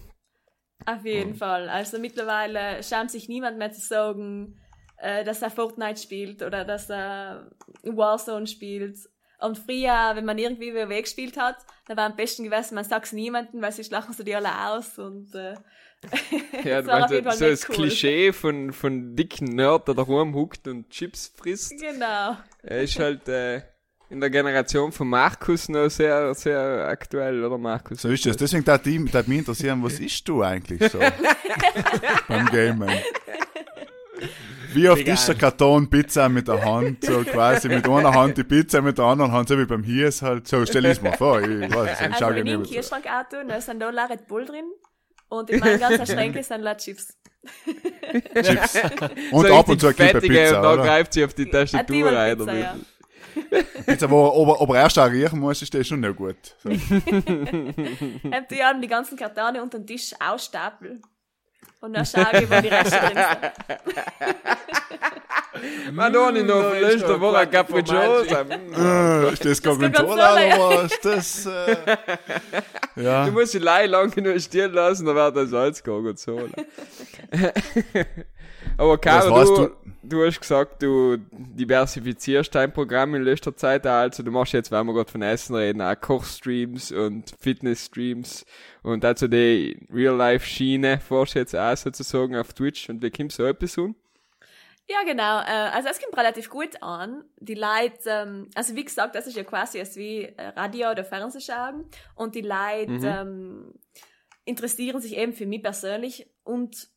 Auf jeden Fall. Also mittlerweile schämt sich niemand mehr zu sagen, äh, dass er Fortnite spielt oder dass er Warzone spielt. Und früher, wenn man irgendwie WoW gespielt hat, dann war am besten gewesen, man sagt es niemandem, weil sie lachen so die alle aus und äh, Ja, das du meinst, jeden Fall so das cool. Klischee von, von dicken Nerd, der daheim huckt und Chips frisst. Genau. Er ist halt äh, in der Generation von Markus noch sehr, sehr aktuell, oder Markus? So ist es. Deswegen darf mich interessieren, was isst du eigentlich so beim Gamen? Wie oft Vegan. isst der Karton Pizza mit der Hand, so quasi mit einer Hand die Pizza, mit der anderen Hand, so wie beim Hies halt. So stell ich es mir vor. Ich weiß, ich Also schau wenn ich im nicht. Kühlschrank auch tue, da sind da La Red Bull drin und in meinen ganzen Schränken sind La Chips. Chips. Und so ab und zu eine Kippe Pizza, und da oder? greift sie auf die Tastatur rein. Pizza, ja. Pizza, wo aber, aber erst auch riechen muss, ist das schon nicht gut. So. Die haben die ganzen Kartone unter den Tisch ausstapeln. Und dann schaue ich, wo die Reste drin sind. Ist letzter noch Woche ein eine Quattro Capricciosa. Das Gorgonzola was? Das, äh, ja. Du musst die Lei lang genug stehen lassen, dann wird das Salz Gorgonzola. Aber Caro, heißt, du, du hast gesagt, du diversifizierst dein Programm in letzter Zeit. Also du machst jetzt, wenn wir gerade von Essen reden, auch Kochstreams und Fitnessstreams und also die Real-Life-Schiene forschst jetzt auch sozusagen auf Twitch. Und wie kommst du so etwas um? Ja, genau. Äh, also es kommt relativ gut an. Die Leute, ähm, also wie gesagt, das ist ja quasi als wie äh, Radio oder Fernsehschauen. Und die Leute ähm, interessieren sich eben für mich persönlich und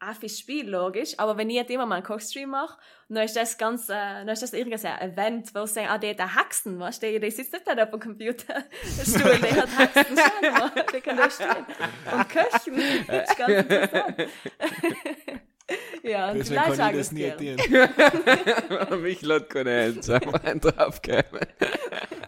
auch fürs Spiel, logisch. Aber wenn ich jetzt immer mal einen Kochstream mache, dann ist das ganz, äh, dann ist das irgendein Event, wo sie sagen, ah, der hat Haxen, weißt du, der sitzt nicht da auf dem Computer. Stuhl, der hat Haxen, schau mal, der kann da stehen. Und köchen. Das ist ganz interessant. Ja, und die Deswegen kann ich das es nie tun. Mich lädt keine Helden draufgeben.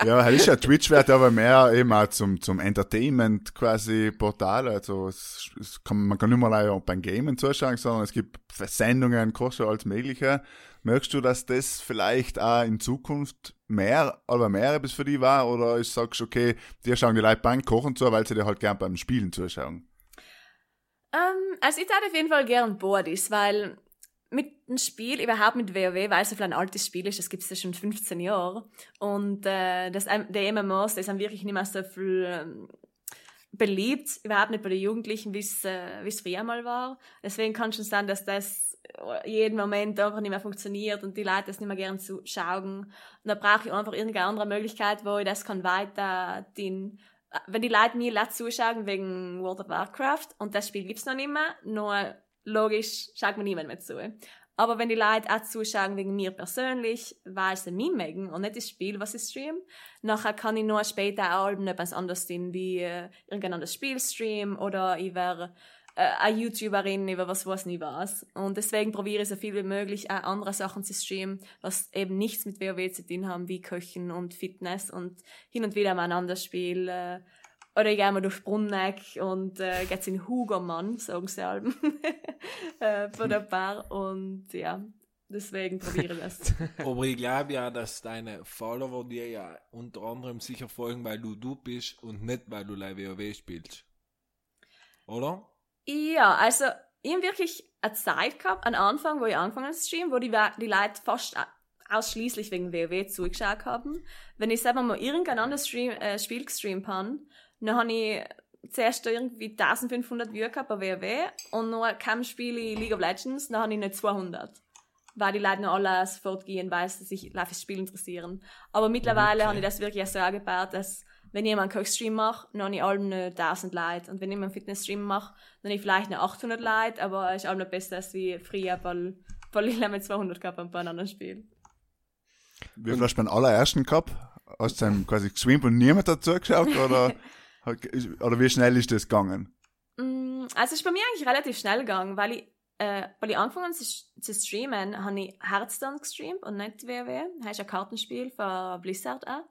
Ja, das ist ja Twitch wird aber mehr eben auch zum, zum Entertainment quasi Portal. Also es, es kann, man kann nicht mehr allein beim Gamen zuschauen, sondern es gibt Sendungen, kostet alles Mögliche. Merkst du, dass das vielleicht auch in Zukunft mehr, aber mehr etwas für dich war? Oder ist, sagst du, okay, dir schauen die Leute beim Kochen zu, weil sie dir halt gern beim Spielen zuschauen? Ähm, also ich tate auf jeden Fall gern Bordis, weil mit dem Spiel, überhaupt mit WoW, weil es so ein altes Spiel ist, das gibt es ja schon 15 Jahre. Und äh, das, der MMOs, das sind wirklich nicht mehr so viel ähm, beliebt, überhaupt nicht bei den Jugendlichen, wie es äh, früher mal war. Deswegen kann schon sein, dass das jeden Moment einfach nicht mehr funktioniert und die Leute das nicht mehr gern zu schauen. Und da brauche ich einfach irgendeine andere Möglichkeit, wo ich das kann weiter den wenn die Leute mir nicht zuschauen wegen World of Warcraft und das Spiel gibt's noch nicht mehr, nur logisch schaut mir niemand mehr zu. Aber wenn die Leute auch zuschauen wegen mir persönlich, weil sie mich mögen und nicht das Spiel, was ich stream, nachher kann ich nur später auch etwas anderes sehen, wie äh, irgendein anderes Spiel streamen oder ich wäre äh, eine YouTuberin über was was nie was. Und deswegen probiere ich so viel wie möglich auch andere Sachen zu streamen, was eben nichts mit WoW zu tun haben, wie Köchen und Fitness und hin und wieder mal ein anderes Spiel. Äh, oder ich gehe mal durch Brunneck und äh, geht's in Hugermann, sagen sie alle, äh, von der Bar. Und ja, deswegen probiere ich das. Aber ich glaube ja, dass deine Follower dir ja unter anderem sicher folgen, weil du du bist und nicht, weil du Live WoW spielst. Oder? Ja, also ich habe wirklich eine Zeit gehabt, am Anfang, wo ich angefangen zu streamen, wo die, die Leute fast ausschließlich wegen WoW zugeschaut haben. Wenn ich selber mal irgendein anderes Stream, äh, Spiel gestreamt habe, dann habe ich zuerst irgendwie 1500 Viewer gehabt bei WoW und noch kein Spiel in League of Legends, dann habe ich nicht 200. Weil die Leute noch alle sofort gehen, weil sie sich auf das Spiel interessieren. Aber mittlerweile Okay. habe ich das wirklich so angebaut, dass wenn ich einen Kochstream mache, dann habe ich alle nur 1000 Leute. Und wenn ich einen Fitnessstream mache, dann habe ich vielleicht noch 800 Leute, aber es ist auch noch besser als wie früher, weil, weil ich mit 200 gehabt habe bei einem anderen Spiel. Wie viel hast du beim allerersten gehabt? Hast du dann quasi geswimmt und niemand hat zugeschaut? Oder, oder wie schnell ist das gegangen? Mm, Also es ist bei mir eigentlich relativ schnell gegangen, weil ich, äh, weil ich angefangen zu, zu streamen, habe ich Hearthstone gestreamt und nicht WoW. Das ist ein Kartenspiel von Blizzard auch.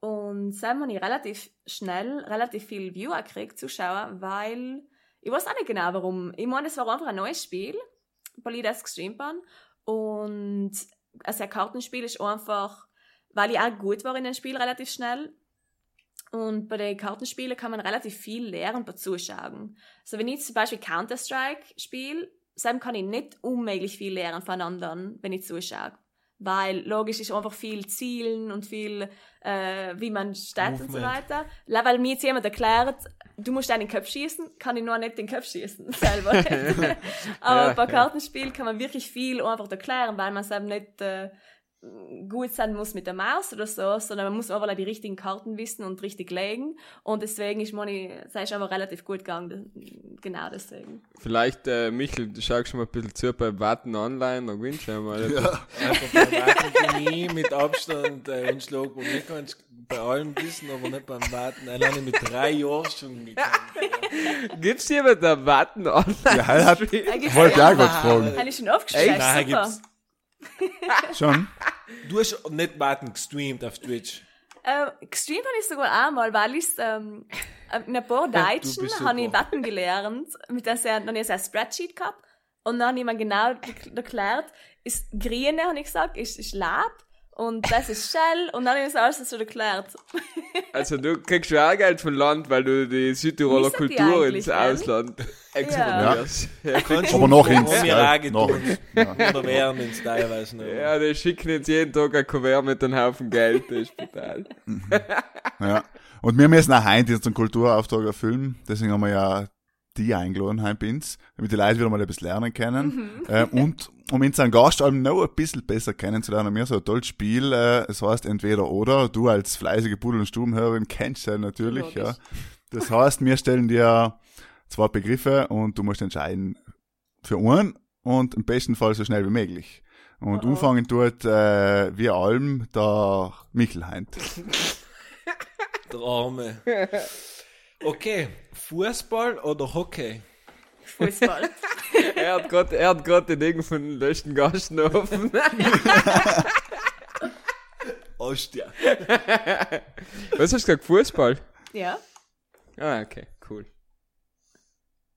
Und dann habe ich relativ schnell relativ viel Viewer gekriegt, Zuschauer, weil ich weiß auch nicht genau warum. Ich meine, es war einfach ein neues Spiel, weil ich gestreamt habe. Und also ein Kartenspiel ist einfach, weil ich auch gut war in dem Spiel relativ schnell, und bei den Kartenspielen kann man relativ viel lernen beim Zuschauen. Also wenn ich zum Beispiel Counter-Strike spiele, dann kann ich nicht unmöglich viel lernen von anderen, wenn ich zuschaue. Weil logisch ist einfach viel Zielen und viel, äh, wie man steht und so Movement. weiter. La- Weil mir jetzt jemand erklärt, du musst einen Kopf schießen, kann ich nur nicht den Kopf schießen, selber. Aber Ja, bei ja. Kartenspielen kann man wirklich viel einfach erklären, weil man es eben nicht äh, gut sein muss mit der Maus oder so, sondern man muss einfach die richtigen Karten wissen und richtig legen. Und deswegen ist Moni, es ist aber relativ gut gegangen. Genau deswegen. Vielleicht, äh, Michel, du schaust schon mal ein bisschen zu bei Warten Online, dann gewinnst du ja mal. Ja. Einfach bei Warten bin ich mit Abstand äh, unschlagbar. Mir kannst du bei allem wissen, aber nicht beim Warten. Alleine mit drei Jahren schon gekannt. Gibt's jemand da Warten Online? Ja, er hat, Eigentlich wollte ich auch ja. gerade fragen. Habe ich schon aufgeschrieben. Nein, gibt's. Schon? Du hast nicht Warten gestreamt auf Twitch. Äh, gestreamt habe ich sogar einmal, weil ich ähm, in ein paar Deutschen bist habe ich. Watten gelernt, mit der sehr, dann habe ich so ein Spreadsheet gehabt und dann habe ich mir genau ge- erklärt, ist Grüne, habe ich gesagt, ist, ist Lab und das ist Shell und dann das alles so erklärt. Also du kriegst schon auch Geld vom Land, weil du die Südtiroler Kultur ins? Ausland exportierst. Ja. Kannst Aber du noch ins. Ja. Oder wären ins teilweise noch. ja, die schicken jetzt jeden Tag ein Kuvert mit einem Haufen Geld, das ist brutal. Ja. Und wir müssen auch heute jetzt einen Kulturauftrag erfüllen. Deswegen haben wir ja die eingeladen bei uns, damit die Leute wieder mal etwas lernen können. Äh, und um unseren Gast auch noch ein bisschen besser kennenzulernen, haben wir so ein tolles Spiel. Äh, es heißt entweder oder. Du als fleißige Pudel- und Stubenhörerin kennst ja natürlich. Ja. Das heißt, wir stellen dir zwei Begriffe und du musst entscheiden für einen und im besten Fall so schnell wie möglich. Und Oh oh. anfangen tut äh, wie allem der Michel Heint. Der Arme. Okay, Fußball oder Hockey? Fußball. er hat er grad den Ding von den letzten Gasten offen. Ostia. Was hast du gesagt? Fußball? Ja. Ah, okay, cool.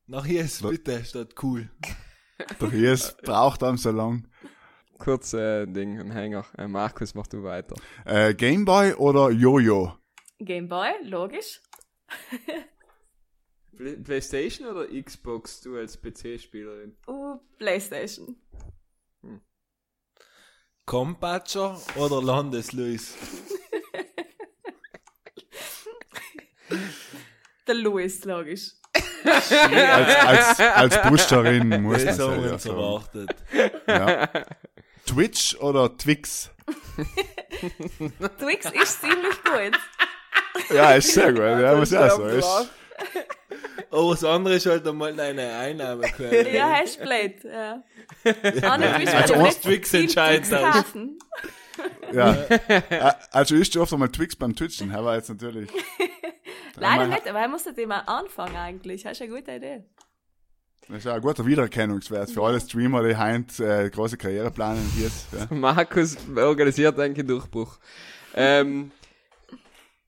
Nach hier ist bitte statt cool. Doch hier ist, braucht einem so lang. Kurz äh, Ding, ein Hänger. Äh, Markus, mach du weiter. Äh, Gameboy oder Jojo? Gameboy, logisch. Play Playstation oder Xbox, du als PC-Spielerin? Uh, Playstation. Kompatscher oder Landesluis? Der Louis, logisch. Als, als, als Buscherin muss Das man haben wir ja uns sagen. erwartet. Ja. Twitch oder Twix? Twix ist ziemlich gut. Ja, ist sehr gut. Ja, muss ja so. Ist, Aber das andere ist halt einmal deine Einnahmequelle. Ja, Hashblade, ja. Twix Also nicht Twix viel entscheidet Twix das. kaufen. ja. Äh, Also ich oft einmal Twix beim Twitchen, aber jetzt natürlich. Leider nicht, aber er muss das immer anfangen eigentlich. Das ist eine gute Idee. Das ist ja ein guter Wiedererkennungswert für alle Streamer, die heint äh, große Karriere planen. Hier ist, ja. Markus organisiert eigentlich einen Durchbruch. Ähm,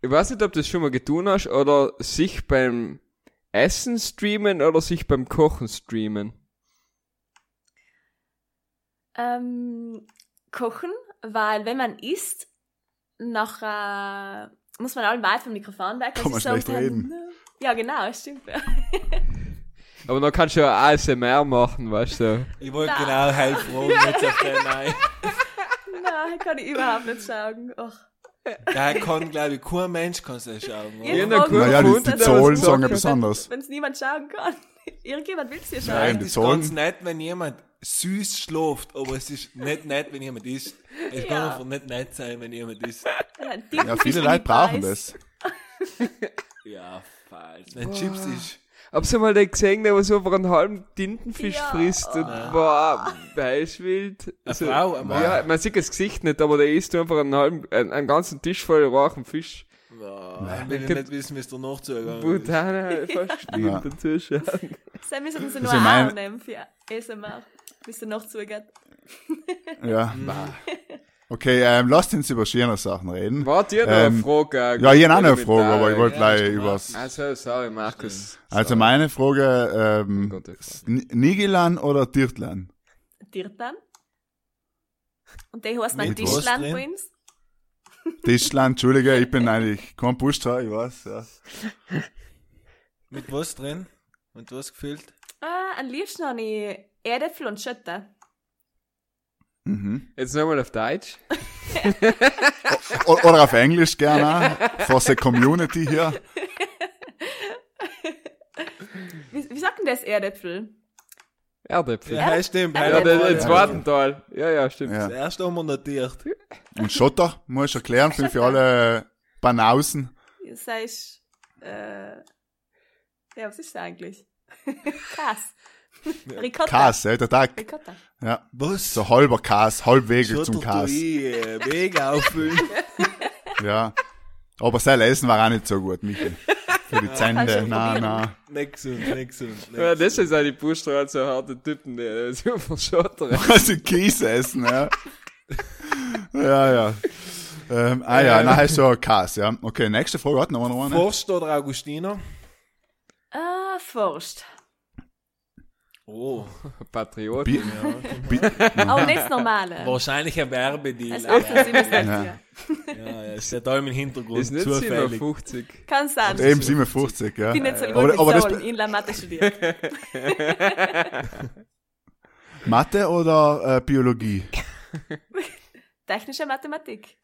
ich weiß nicht, ob du das schon mal getan hast, oder sich beim Essen streamen oder sich beim Kochen streamen. Ähm, kochen, weil wenn man isst, nachher muss man alle weit vom Mikrofon weg. Kann man schlecht so- reden. Ja, genau, das stimmt. Ja. Aber dann kannst du ja ASMR machen, weißt du. Ich wollte Na. genau helfen, fragen jetzt auf den Nein. Nein, kann ich überhaupt nicht sagen. Och. Da kann, glaube ich, kein Mensch kann es schauen. Ja. Naja, die, die Zahlen sagen ja besonders. Wenn es niemand schauen kann. Irgendjemand will es ja schauen. Nein, Nein, die das ist Zahlen- ganz nett, wenn jemand süß schläft, aber es ist nicht nett, wenn jemand isst. Es kann Ja. einfach nicht nett sein, wenn jemand isst. Ja, viele Leute brauchen das. Ja, falsch. Wenn Chips ist. Hab's du mal den gesehen, der was so einfach einen halben Tintenfisch Ja. frisst und boah, weiß wild. Also, Eine Frau, ein Mann. ja, man sieht das Gesicht nicht, aber der isst einfach einen halben, einen, einen ganzen Tisch voll rochen Fisch. Boah, wenn ich nicht wissen, wie es danach zugegangen ist. Brutal, fast Ja. stimmt dazu schauen. Dann müssen sie Also nur ich mein- annehmen für ASMR, bis er noch zugeht. Ja. Okay, ähm, lasst uns über schöne Sachen reden. Warte, ihr noch Ähm, eine Frage? Ja, ich habe auch noch eine Frage, aber ich wollte Ja, gleich übers. Also, sorry, Markus. Also Sorry. meine Frage, ähm, frage. N- Nigilan oder Dirtlan? Dirtan. Und der heißt dann Tischland drin? bei uns. Tischland, Entschuldige, ich bin eigentlich kein Pusher, ich weiß, ja. Mit was drin? Und was gefüllt? Ah, am liebsten habe ich Erdäpfel und Schötte. Mhm. Jetzt nochmal auf Deutsch. Oder auf Englisch gerne, for the community hier. Wie, wie sagt denn das Erdäpfel? Erdäpfel. Ja, stimmt. Ja, Ja, ja. zweiten Teil. Ja, ja, stimmt. Ja. Das erste haben wir notiert. Und Schotter, muss ich erklären, für, für alle Banausen. Das heißt, äh, ja, was ist das eigentlich? Kas. Ricotta. Kas, ja, der Tag. Ricotta. Ja. Was? So halber Kas, Schotter zum Kas. äh, Weg auffüllen. Ja. Aber sein Essen war auch nicht so gut, Michael. Für die du na, na. nicht gesund, nicht gesund. Ja, das ist auch die Buschstraße, so harte Typen, die so verschottern. Also Käse essen, ja. Ja, ja. Ähm, ah ja, na heißt so Kas, ja. Okay, nächste Frage, hat noch eine. Forst oder Augustiner? Ah, Forst. Oh, Patriot. Bi Bi Oh, nicht das Normale. wahrscheinlich ein Werbedeal. Das offensiv ja, ist Ja. ja. ja, da im Hintergrund Ist nicht zufällig. 57. Kann sein. eben 57, ja. Ich bin nicht so gut Aber- das in La Mathe studiert. Mathe oder äh, Biologie? Technische Mathematik.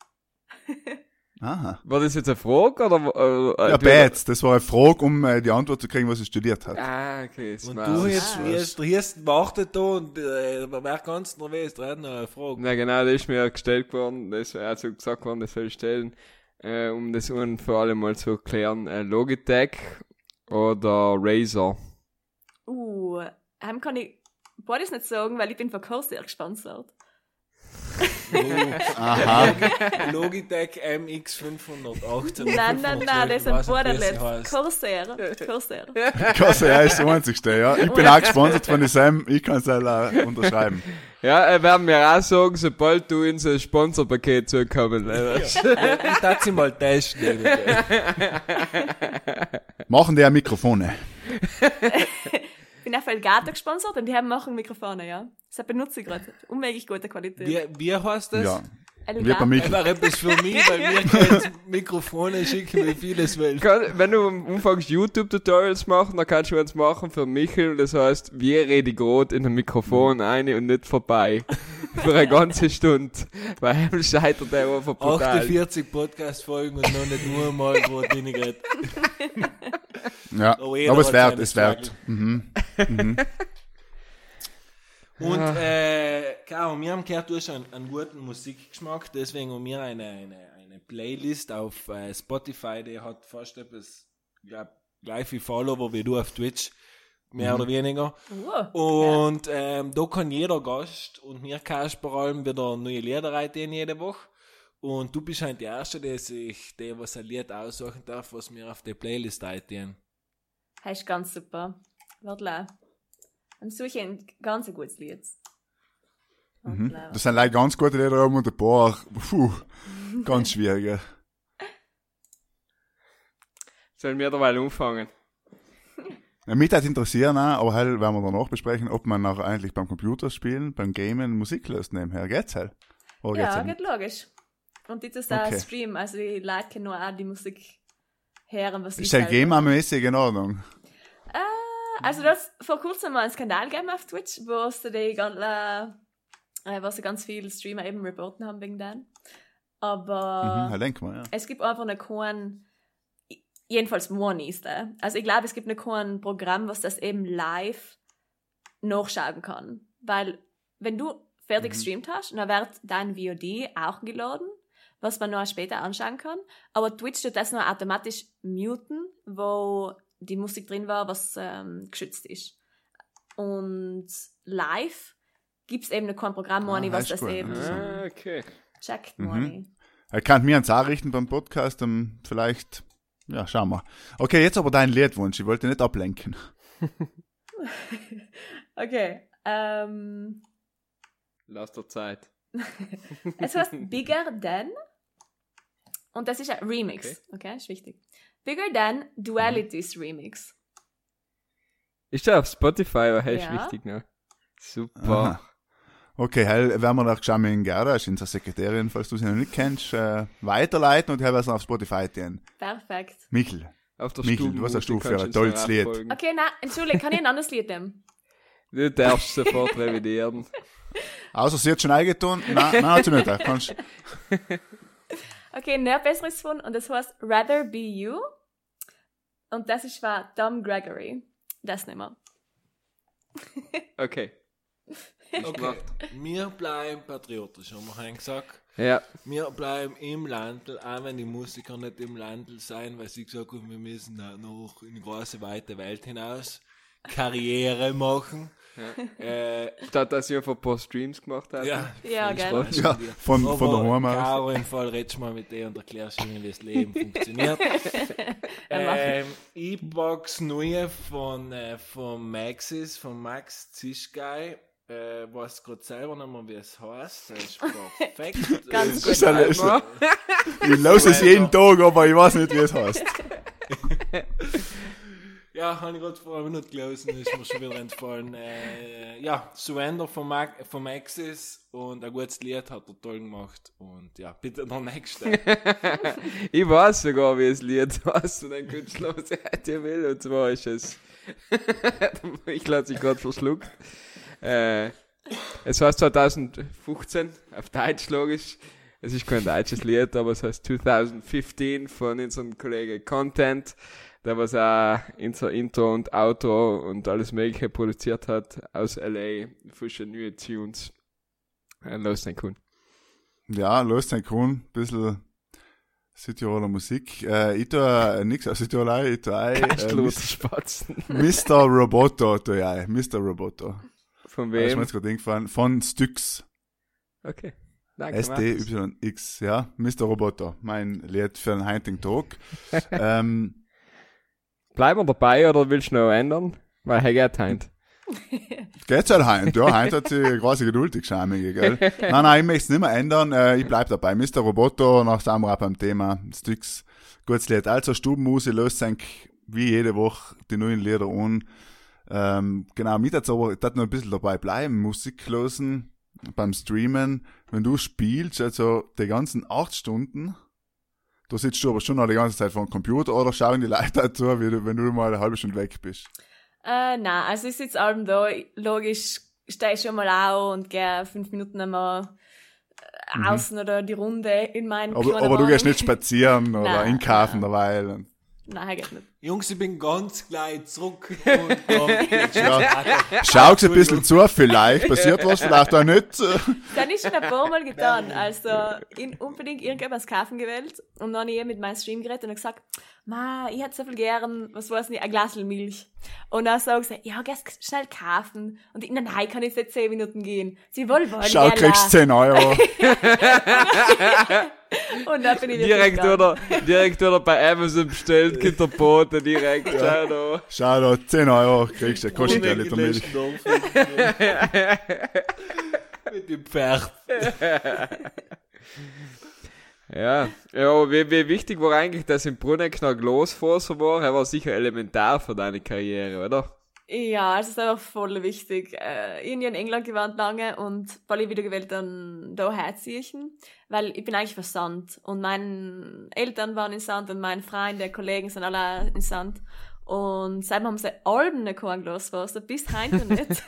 Aha. War das jetzt eine Frage oder? Äh, Ja, du- Bats, das war eine Frage, um äh, die Antwort zu kriegen, was er studiert hat. Ah, okay. Und smart. du jetzt, Ah. jetzt, jetzt wartet da und äh, wer ganz nervös, da hat noch eine Frage. Na genau, das ist mir gestellt worden, das also gesagt worden, das soll ich stellen, äh, um das un für alle mal zu erklären. Äh, Logitech oder Razer. Uh, heim kann ich beides nicht sagen, weil ich bin von sehr gesponsert. Aha. Logitech MX518. Nein, nein, nein, das ist ein heißt. Corsair. Corsair. Er ist der einzigste, ja. Ich bin auch gesponsert von Sam, ich kann es auch unterschreiben. Ja, er werden mir auch sagen, sobald du in so ein Sponsorpaket zukommen lässt. Ich darf sie mal testen. Machen die auch Mikrofone. Ich bin auch für Elgato gesponsert und die haben machen Mikrofone, ja. Das benutze ich gerade. Unmöglich gute Qualität. Wie, wie heißt das? Ja. Wie bei mich. Wäre etwas für mich, weil können Mikrofone schicken, wie vieles will. Kann, wenn du anfängst YouTube-Tutorials machen, dann kannst du eins machen für Michel, das heißt, wir reden gerade in ein Mikrofon ein und nicht vorbei. für eine ganze Stunde. Weil ihm scheitert der einfach brutal. 48 Podcast-Folgen und noch nicht nur mal gerade weniger. Ja. Oh, jeder Aber es hat wert, es wert. Mhm. Und, äh, Caro, wir haben gehört, du hast einen, einen guten Musikgeschmack, deswegen haben wir eine, eine, eine Playlist auf äh, Spotify, die hat fast etwas, glaub, gleich viel Follower wie du auf Twitch, mehr oder weniger. Oh, Und ähm, da kann jeder Gast und mir kannst vor allem wieder neue Lieder rein jede Woche. Und du bist halt der Erste, der sich, der was ein Lied aussuchen darf, was wir auf die Playlist reintun. Das ist ganz super. Warte, dann suche ich ein ganz gutes Lied. Mhm. Das sind like ganz gute Lieder und ein paar, puh, ganz schwierige. Sollen wir dabei anfangen? Ja, mich hat interessieren auch, aber halt werden wir danach besprechen, ob man auch eigentlich beim Computerspielen, beim Gamen Musik löst nebenher. Geht's halt? Oder geht's Ja, halt geht logisch. Und das ist auch Okay. Stream, also die Leute können nur auch die Musik hören, was ich Ist selber- Gamer-mäßig in Ordnung? Also das vor kurzem mal einen Skandal gegeben auf Twitch, wo es die ganze, äh, was ganz viele Streamer eben reporten haben wegen dem. Aber Mhm, mal, ja. es gibt einfach noch kein, jedenfalls morgen ist der. Also ich glaube, es gibt noch kein Programm, was das eben live nachschauen kann. Weil wenn du fertig gestreamt hast, dann wird dein VOD auch geladen, was man noch später anschauen kann. Aber Twitch tut das noch automatisch muten, wo die Musik drin war, was ähm, geschützt ist. Und live gibt es eben noch kein Programm, Ah, Moni, was das gut, eben Ah, okay. checkt, Mhm. Moni. Er kann mir ans richten beim Podcast, um, vielleicht, ja, schauen wir. Okay, jetzt aber dein Liedwunsch, ich wollte nicht ablenken. Okay. Ähm, Lass der Zeit. es heißt Bigger Than. Und das ist ein Remix. Okay, ist wichtig. Bigger Than Dualities Remix. Ist der auf Spotify, aber hey, ist Ja. wichtig, ne? Super. Aha. Okay, heil werden wir nach Jamin Gerda, ist unsere Sekretärin, falls du sie noch nicht kennst, äh, weiterleiten und wir es auf Spotify tun. Perfekt. Michel. Auf der Michel, Stuben- was hast du die für ein tolles noch Lied? Okay, na, Entschuldigung, kann ich ein anderes Lied nehmen? Du darfst sofort revidieren. Außer sie hat schon eingetan. Nein, nein, hat sie nicht. Kannst, Okay, noch besseres gefunden und das heißt Rather Be You. Und das ist von Tom Gregory. Das nehmen wir. Okay. Okay. Wir bleiben patriotisch, haben wir gesagt. Ja. Wir bleiben im Landl, auch wenn die Musiker nicht im Landl sein, weil sie gesagt haben, wir müssen noch in die große, weite Welt hinaus Karriere machen. Äh, Statt dass ich einfach ein paar Streams gemacht habe. ja, Ja. Spaß ja, von, Aber von daheim aus. Caro, im Fall redest du mal mit dir und erklärst ihnen, wie das Leben funktioniert. ähm, E-Box neue von, äh, von Maxis, von Max Zischgei. Äh, weiß gerade selber nicht mehr, wie es heißt. Das ist perfekt. Ganz gut. Das ist Schreiber. Ich lasse es jeden Tag, aber ich weiß nicht, wie es heißt. Ja, habe ich gerade vor einer Minute gelesen, ist mir schon wieder entfallen. Äh, ja, Surrender von, Mac von Maxis und ein gutes Lied hat er toll gemacht. Und ja, bitte der nächste. Ich weiß sogar, wie es Lied heißt und ein Künstler, was heute will. Und zwar ist es. ich lasse sich gerade verschluckt. Äh, es heißt 2015, auf Deutsch logisch. Es ist kein deutsches Lied, aber es heißt 2015 von unserem Kollegen Content, der was auch unser Intro und Outro und alles Mögliche produziert hat aus LA. Frische neue Tunes. Äh, Los, den Kunden. Ja, los, sein Kuhn, bisschen Südtiroler Musik. Äh, ich tue äh, nix aus Südtirolei, ich tue ein, äh. Mr. Roboto tue ich ein, Mr. Roboto. Von Das ist mir wem? jetzt gerade eingefallen. Von Styx. Okay. SDYX, ja, Mr. Roboter, mein Lied für den heutigen Tag. ähm, Bleiben wir dabei oder willst du noch ändern? Weil er geht heint. geht's halt heint, ja, heint hat sie quasi geduldig schamige, gell? Nein, nein, ich möchte es nicht mehr ändern, äh, ich bleib dabei. Mr. Roboter, nach Samurai beim Thema, Sticks, gutes Lied. Also Stubenmusik löst eigentlich wie jede Woche die neuen Lieder an. Ähm, genau, mit jetzt aber, ich noch ein bisschen dabei bleiben, Musik losen, beim Streamen, wenn du spielst, also die ganzen acht Stunden, da sitzt du aber schon noch die ganze Zeit vor dem Computer oder schauen die Leute dazu, wenn du mal eine halbe Stunde weg bist. Äh, nein, also ich sitze allem da, logisch stehe ich schon mal auf und gehe fünf Minuten einmal äh, außen oder die Runde in meinen Mhm. Aber, aber du gehst nicht spazieren oder einkaufen derweil. Nein, geht nicht. Jungs, ich bin ganz gleich zurück und Ja. weiter. Schau ein bisschen zu, vielleicht passiert was, vielleicht auch nicht. Das ist schon ein paar Mal getan. Also, in unbedingt irgendetwas kaufen gewählt. Und dann habe ich mit meinem Stream geredet und gesagt, Ma, ich hätte so viel gern, was weiß nicht, ein Glas Milch. Und dann so gesagt, ja, geh schnell kaufen. Und ich, nein, kann jetzt nicht zehn Minuten gehen. Sie wollen wollen. Schau, kriegst 10 Euro. Und dann bin ich Direkt oder, direkt oder bei Amazon bestellt, gibt Bote direkt. Schau da. Schau da, 10 Euro kriegst du, kostet ja Liter Milch. Mit dem Pferd. Ja, ja aber wie, wie wichtig war eigentlich, dass im noch Glasfaser war? Er war sicher elementar für deine Karriere, oder? Ja, also es ist einfach voll wichtig. Äh, in England gewohnt lange und weil ich wieder gewählt dann da herziechen, weil ich bin eigentlich von Sand und meine Eltern waren in Sand und meine Freunde, Kollegen sind alle in Sand und seitdem haben sie Alben nicht kein Glasfaser, bis heute nicht.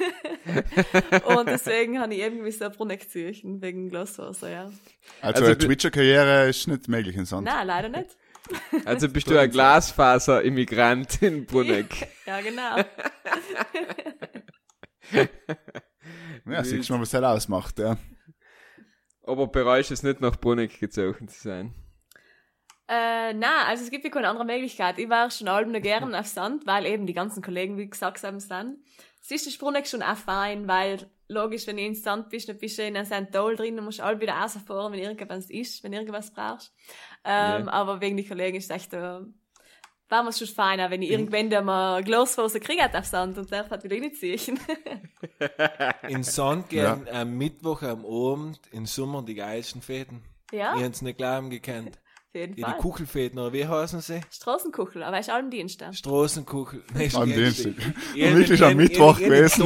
und deswegen habe ich irgendwie so Bruneck-Zirchen wegen Glasfaser, ja. Also, Also eine Twitcher-Karriere ist nicht möglich in Sand. Nein, leider nicht. Also bist du ein Glasfaser-Immigrant in Bruneck. Ja, genau. Ja, siehst du mal, was das ausmacht, ja. Aber bereust es nicht nach Bruneck gezogen zu sein? Äh, na, also es gibt ja keine andere Möglichkeit. Ich war schon allem noch gern auf Sand, weil eben die ganzen Kollegen, wie gesagt haben, sind. Es ist der Sprung schon auch fein, weil logisch, wenn du in Sand bist, dann bist du in einem Sandtal drin, dann musst alle wieder rausfahren, wenn irgendwas ist, wenn irgendwas brauchst. Ähm, Ja. Aber wegen die Kollegen ist es echt, äh, war mir schon feiner, wenn ich irgendwann da mal Glasfaser kriege auf Sand und darf halt wieder reinziehen. In Sand gehen am Mittwoch am Abend im Sommer die geilsten Fäden. ja, Ich hab's nicht glauben gekannt. Auf jeden Ja, die Fall. Kuchelfäden, oder wie heißen sie? Straßenkuchel, aber ist allem Dienst. Straßenkuchel. Nee, Am Dienstag. Dienstag. Ich hab- Wirklich ich am Mittwoch ich gewesen.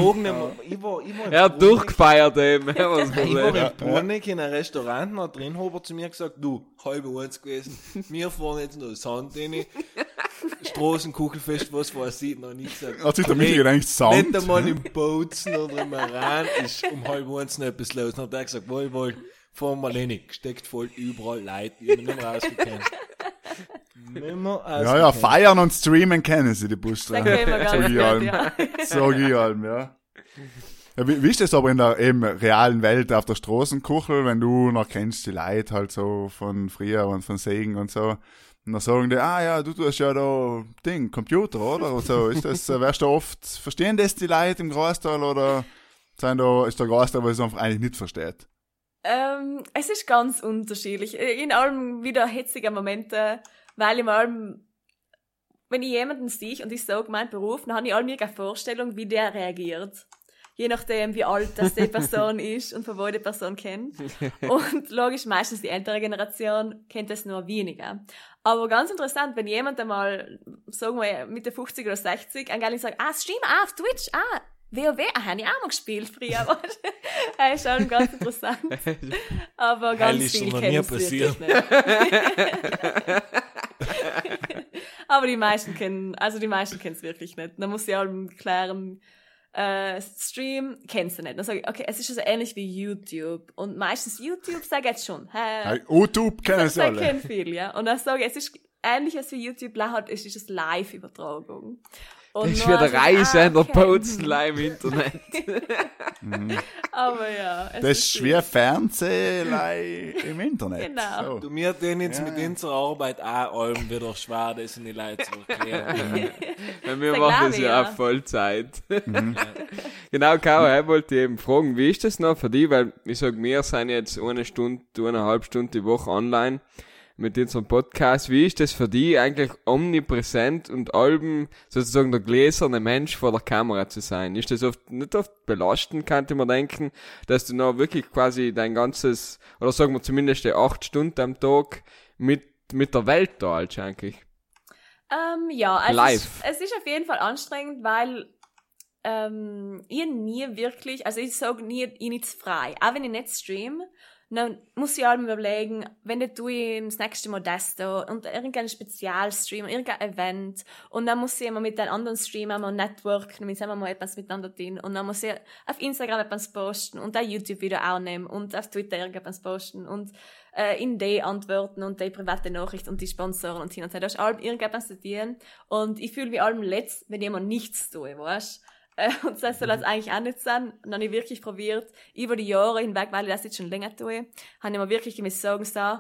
Ich, war, ich war in Er hat Bruneck- durchgefeiert eben. Ja, Ich war in Bruneck in einem Restaurant, und da drin hat er zu mir gesagt, du, halb eins gewesen, wir fahren jetzt noch Sand rein, Straßenkuchelfest, was weiß ich, noch nicht gesagt. Hat sich der Michi gedacht, Sand? Nicht einmal im Bozen oder im Iran ist um halb eins noch etwas los. Dann hat er gesagt, wohl, wohl, fahren wir rein. Gesteckt voll überall Leute, ich nicht mehr mehr Ja, ja, feiern und streamen kennen sie, die Busstrecken. Sag ich allem. ja. Sag ich allem, ja. ja wie, wie ist das aber in der eben realen Welt auf der Straßenkuchel, wenn du noch kennst die Leute halt so von früher und von Segen und so. Und dann sagen die, ah ja, du tust ja da Ding, Computer, oder? Und so, ist das, äh, wärst du oft, verstehen das die Leute im Großteil oder sind da, ist der Großteil, was es einfach eigentlich nicht versteht? Ähm, es ist ganz unterschiedlich. In allem wieder hitzige Momente, weil in allem, wenn ich jemanden sehe und ich sage meinen Beruf, dann habe ich allem eine Vorstellung, wie der reagiert. Je nachdem, wie alt das die Person ist und von wo die Person kennt. Und logisch, meistens die ältere Generation kennt das nur weniger. Aber ganz interessant, wenn jemand einmal, sagen wir, Mitte 50 oder 60, eigentlich sagt, ah, Stream, ah, auf Twitch, ah, WoW, ah, habe ich auch mal gespielt früher. das ist schon ganz interessant. Aber Heil ganz ist viel noch kennen nie es wirklich passiert. nicht. Aber die meisten kennen, also die meisten kennen es wirklich nicht. Da muss ich auch klären, äh, Stream kennst du nicht. Dann sage ich, okay, es ist also ähnlich wie YouTube. Und meistens YouTube sage ich jetzt schon. Hey, YouTube kennen sie alle. kennen viele, ja. Und dann sage ich, es ist ähnlich als wie YouTube hat, es ist eine Live-Übertragung. Und Das ist dann wieder sag ich, Reisender ah, okay. Pozenlei im Internet. Aber ja. es Das ist schwer Fernsehlei im Internet. Genau. So. Du, mir den jetzt Ja. mit unserer Arbeit auch allem wieder schwer, das in die Leute zu erklären. Weil wir machen das ja ja. auf Vollzeit. Genau, Caro, ich wollte eben fragen, wie ist das noch für dich? Weil ich sag, wir sind jetzt eine Stunde, eineinhalb Stunden die Woche online mit unserem Podcast. Wie ist das für dich eigentlich omnipräsent und allem sozusagen der gläserne Mensch vor der Kamera zu sein? Ist das oft nicht oft belastend, könnte man denken, dass du noch wirklich quasi dein ganzes, oder sagen wir zumindest die acht Stunden am Tag mit, mit der Welt da halt eigentlich? Ähm, ja, also Live. Es, es ist auf jeden Fall anstrengend, weil ähm, ich nie wirklich, also ich sage nie, ich nicht frei. Auch wenn ich nicht stream, dann muss ich allem überlegen, wenn du tue ich das nächste Mal das da und irgendein Spezialstream, irgendein Event und dann muss ich immer mit den anderen Streamern mal networken, wir sind mal etwas miteinander tun und dann muss ich auf Instagram etwas posten und ein YouTube-Video auch nehmen und auf Twitter irgendetwas posten und äh, in die antworten und die private Nachricht und die Sponsoren und hin und her. Da ist allem irgendetwas zu tun und ich fühle mich allem letzt, wenn jemand nichts tue, weißt äh, und das soll das eigentlich auch nicht sein. Und dann habe ich wirklich probiert, über die Jahre hinweg, weil ich das jetzt schon länger tue, habe ich mir wirklich müssen sagen, so,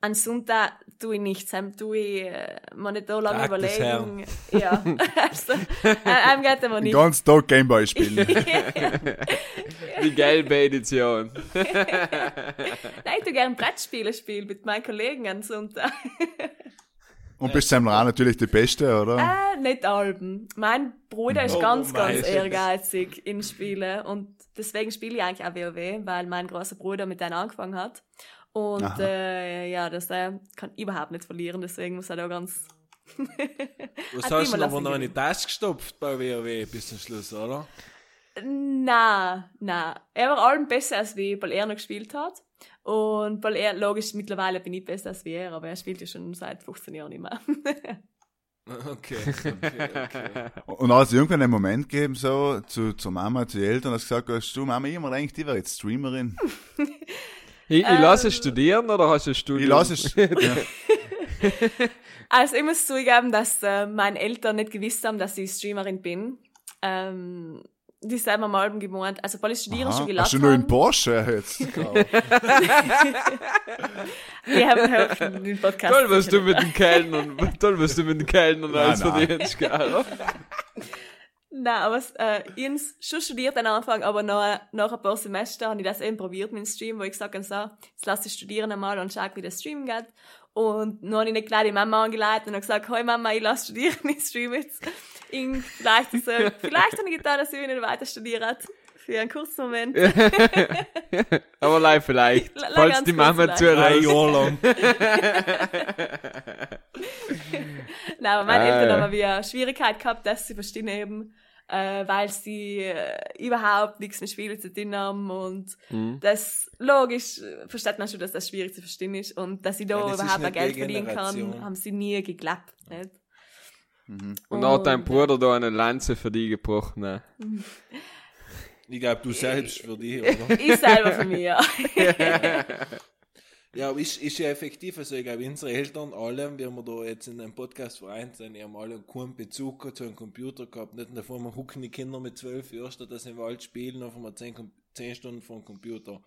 an Sonntag tue ich nichts, dann tue ich äh, mir nicht so lange Tag überlegen. Ja, also, äh, einem geht aber Den nicht. ganzen Tag Gameboy spielen. Die gelbe Edition. Nein, ich tue gerne Brettspiele spielen mit meinen Kollegen am Sonntag. Und bist Sam auch natürlich die Beste, oder? Äh, nicht Alben. Mein Bruder ist Oh, ganz, ganz ehrgeizig in Spielen und deswegen spiele ich eigentlich auch WoW, weil mein großer Bruder mit denen angefangen hat. Und äh, ja, das äh, kann überhaupt nicht verlieren, deswegen muss er da ganz. Was hast du aber noch in die Tasche gestopft bei WoW bis zum Schluss, oder? Na, na. Er war allem besser als wie, weil er noch gespielt hat. Und weil er, logisch, mittlerweile bin ich besser als wie er, aber er spielt ja schon seit 15 Jahren nicht mehr. Okay, okay, okay. Und hat es irgendwann einen Moment gegeben, so, zu, zur Mama, zu den Eltern, dass du gesagt hast, du Mama, ich mir gedacht, die wäre jetzt Streamerin. Ich, ich lasse es studieren oder hast du ein Ich Studium? lasse es. Ja. Also ich muss zugeben, dass äh, meine Eltern nicht gewusst haben, dass ich Streamerin bin. Ähm, die sind mir mal gemeint, also weil ich studieren schon Aha. gelassen Hast du nur einen haben. Porsche jetzt? Die haben auch den Podcast. Toll, was du mit den Kellnern, toll, was du mit den Kellnern alles nein. verdienst, gell? Nein, aber äh, ich habe schon studiert am Anfang, aber nach, nach ein paar Semester habe ich das eben probiert mit dem Stream, wo ich gesagt habe, so, jetzt lass ich studieren einmal und schau, wie das Stream geht. Und dann habe ich nicht gleich die Mama angeleitet und habe gesagt, hey Mama, ich lass studieren, ich stream jetzt. Und vielleicht, ist, äh, vielleicht habe ich getan, dass ich nicht weiter studiert. Für einen kurzen Moment. Aber live vielleicht, La- falls die Mama. Drei zuhört. Jahre lang. Nein, aber meine Ah, Eltern ja. haben wie eine Schwierigkeit gehabt, das zu verstehen eben, äh, weil sie äh, überhaupt nichts mit Spielen zu tun haben und Mhm. das logisch äh, versteht man schon, dass das schwierig zu verstehen ist und dass sie da Ja, überhaupt ein Geld die verdienen kann, haben sie nie geglaubt, nicht? Und dann hat dein Und, Bruder da eine Lanze für dich gebrochen. Ne? Ich glaube, du selbst für dich, oder? Ich selber von mir. Ja, aber ist, ist ja effektiv, also ich glaube, unsere Eltern alle, wir da jetzt in einem Podcast vereint sind, die haben alle keinen Bezug zu einem Computer gehabt. Nicht davor, man hucken die Kinder mit zwölf Jahren, statt dass sie im Wald spielen, auf einmal zehn, zehn Stunden vor dem Computer.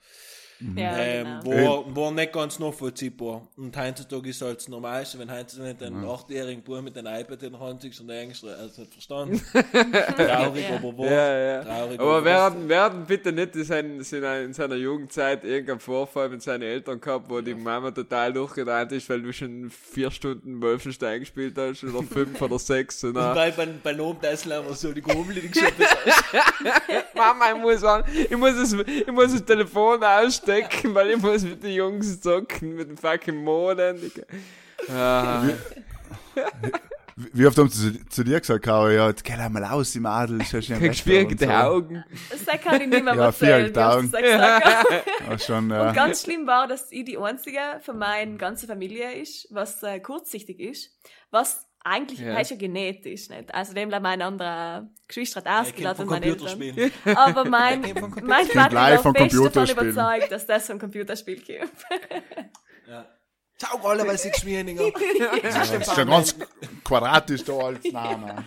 Ja, ähm, genau. war, war nicht ganz nachvollziehbar. Und heutzutage ist halt das Normalste, wenn heutzutage nicht ein achtjährigen Bub mit einem iPad in der Hand sitzt und der Englisch also nicht verstanden. Traurig, Ja. aber wahr. Ja, ja. Traurig, Aber wahr. werden, werden bitte nicht in, seinen, in seiner Jugendzeit irgendein Vorfall mit seinen Eltern gehabt, wo die Mama total durchgedreht ist, weil du schon vier Stunden Wolfenstein gespielt hast oder fünf oder sechs. Und dann, Weil bei, bei Nobentessel haben wir so die die gesagt Mama, ich muss, an, ich, muss das, ich muss das Telefon ausstecken, weil ich muss mit den Jungs zocken, mit dem fucking Modem. Ah, Wie oft haben sie zu, zu dir gesagt, Caro, ja, jetzt geh mal aus, die Madel, ist ja schon krieg schwierige Augen. Das kann ich nicht mehr Ja, erzählen, wie oft Augen. Ja, schon, Und ja. ganz schlimm war, dass ich die einzige von meiner ganzen Familie ist, was äh, kurzsichtig ist, was eigentlich Ja. ja. schon genäht ist. Nicht? Also dem bleibt mein anderer Geschwister hat ausgeladen und meine Eltern. Computerspielen. Aber mein, mein Vater war von fest davon überzeugt, dass das von Computerspiel kommt. Ja. Ciao, alle, weil sie geschmieren. Das ist ja ganz quadratisch da als Name.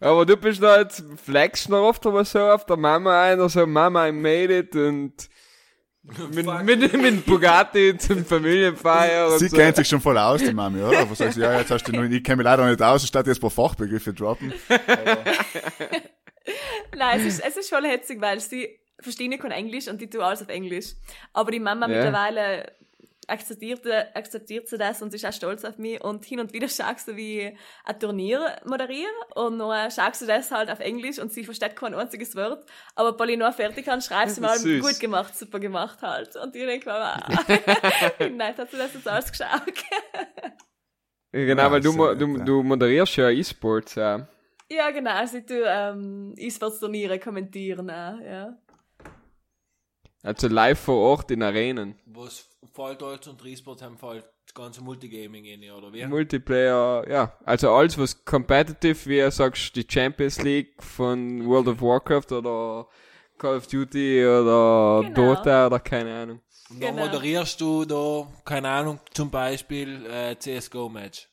Aber du bist da jetzt, flexst noch oft aber so auf der Mama ein, also Mama, I made it und mit, mit, mit Bugatti zum Familienfeier und Sie so. kennt sich schon voll aus, die Mami, oder? Was sagst du, ja, jetzt hast du noch, ich kenne mich leider nicht aus, statt jetzt ein paar Fachbegriffe droppen. Nein, es ist, es ist voll hetzig, weil sie verstehen kein Englisch und die tun alles auf Englisch. Aber die Mama Ja. mittlerweile akzeptiert, akzeptiert sie das und sie ist auch stolz auf mich. Und hin und wieder schaust du, wie ich ein Turnier moderiere und dann schaust du das halt auf Englisch und sie versteht kein einziges Wort. Aber weil ich noch fertig kann, schreibst du mal süß. gut gemacht, super gemacht halt. Und ich denke mir, nett hat sie das jetzt alles geschaut. Genau, weil du, du, du moderierst ja E-Sports, ja. ja, genau, also ich tue ähm, E-Sports-Turniere kommentieren auch, ja. Also live vor Ort in Arenen. Was fällt als und Resport haben fällt das ganze Multigaming in, oder wie? Multiplayer, ja. Also alles, was competitive, wie du sagst, die Champions League von World of Warcraft oder Call of Duty oder Genau. Dota oder keine Ahnung. Und dann Genau. moderierst du da, keine Ahnung, zum Beispiel äh, CSGO-Match.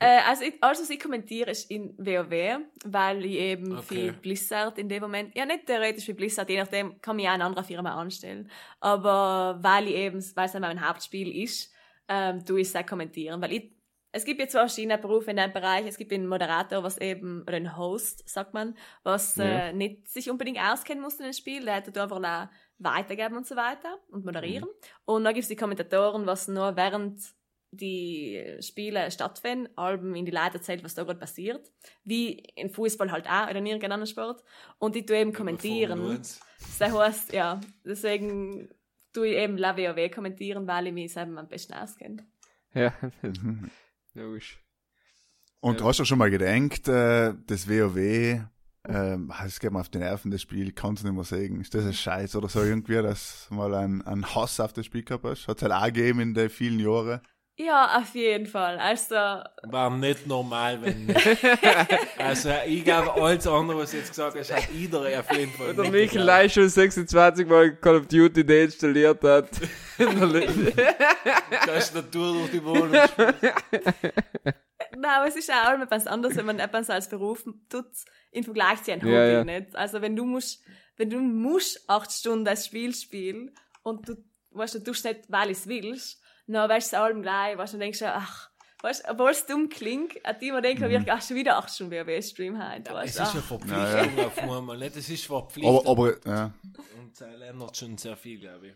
Äh, also ich, alles, was ich kommentiere, ist in WoW, weil ich eben Okay. für Blizzard in dem Moment, ja nicht theoretisch für Blizzard, je nachdem kann mich auch eine andere Firma anstellen, aber weil ich eben, weil es mein Hauptspiel ist, ähm, tue ich es auch kommentieren, weil ich, es gibt ja zwei verschiedene Berufe in dem Bereich, es gibt einen Moderator, was eben, oder einen Host, sagt man, was Ja. äh, nicht sich unbedingt auskennen muss in dem Spiel, der tut einfach auch weitergeben und so weiter und moderieren. Und dann gibt es die Kommentatoren, was nur während die Spiele stattfinden, Alben in die Leute erzählt, was da gerade passiert. Wie in Fußball halt auch oder in irgendeinem anderen Sport. Und die tue eben kommentieren. Formel 1. Das heißt, ja, deswegen tue ich eben La WoW kommentieren, weil ich mich selber am besten auskenne. Ja, logisch. Und Ja. hast du schon mal gedenkt, äh, das WoW, ähm, es geht mir auf die Nerven, das Spiel, ich kann es nicht mehr sagen. Ist das ein Scheiß oder so irgendwie, dass du mal ein, ein Hass auf das Spiel gehabt hast? Hat es halt auch gegeben in den vielen Jahren. Ja, auf jeden Fall. Also, War nicht normal, wenn nicht. also ich glaube, alles andere, was du jetzt gesagt hast, hat jeder auf jeden Fall. Der nicht Michael schon 26 Mal Call of Duty deinstalliert hat. Tastatur durch die Wohnung. nein, aber es ist auch immer etwas anderes, wenn man etwas als Beruf tut, im Vergleich zu einem Hobby, Ja, ja. nicht? Also, wenn du musst, wenn du musst acht Stunden das Spiel spielen und du, weißt du, du tust nicht, weil du es willst, dann weißt du es allem gleich, weißt du, dann denkst du, ach, weißt du, obwohl es dumm klingt, hat die immer denken, wir ach, schon wieder acht Stunden WoW-Stream heute, Es weißt ist du. eine. Verpflichtung auf einmal, nicht? Es ist Verpflichtung. Aber, aber, ja. Und es ändert schon sehr viel, glaube ich.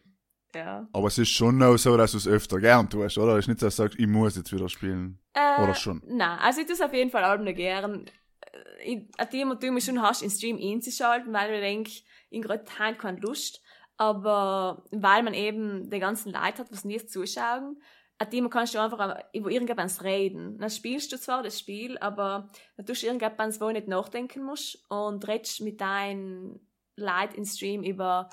Ja. aber es ist schon noch so, dass du es öfter gern tust, oder? Es ist nicht, dass du sagst, ich muss jetzt wieder spielen. Äh, Oder schon? Nein, also ich tue es auf jeden Fall allem noch gern. Äh, Ich, an dem und du mich schon hast, in Stream einzuschalten, weil ich denke, ich gerade heute keine Lust. Aber weil man eben den ganzen Leid hat, was nie zuschauen, an dem kannst du einfach über irgendetwas reden. Dann spielst du zwar das Spiel, aber dann tust du irgendetwas, wo du nicht nachdenken musst und redest mit deinen Leuten im Stream über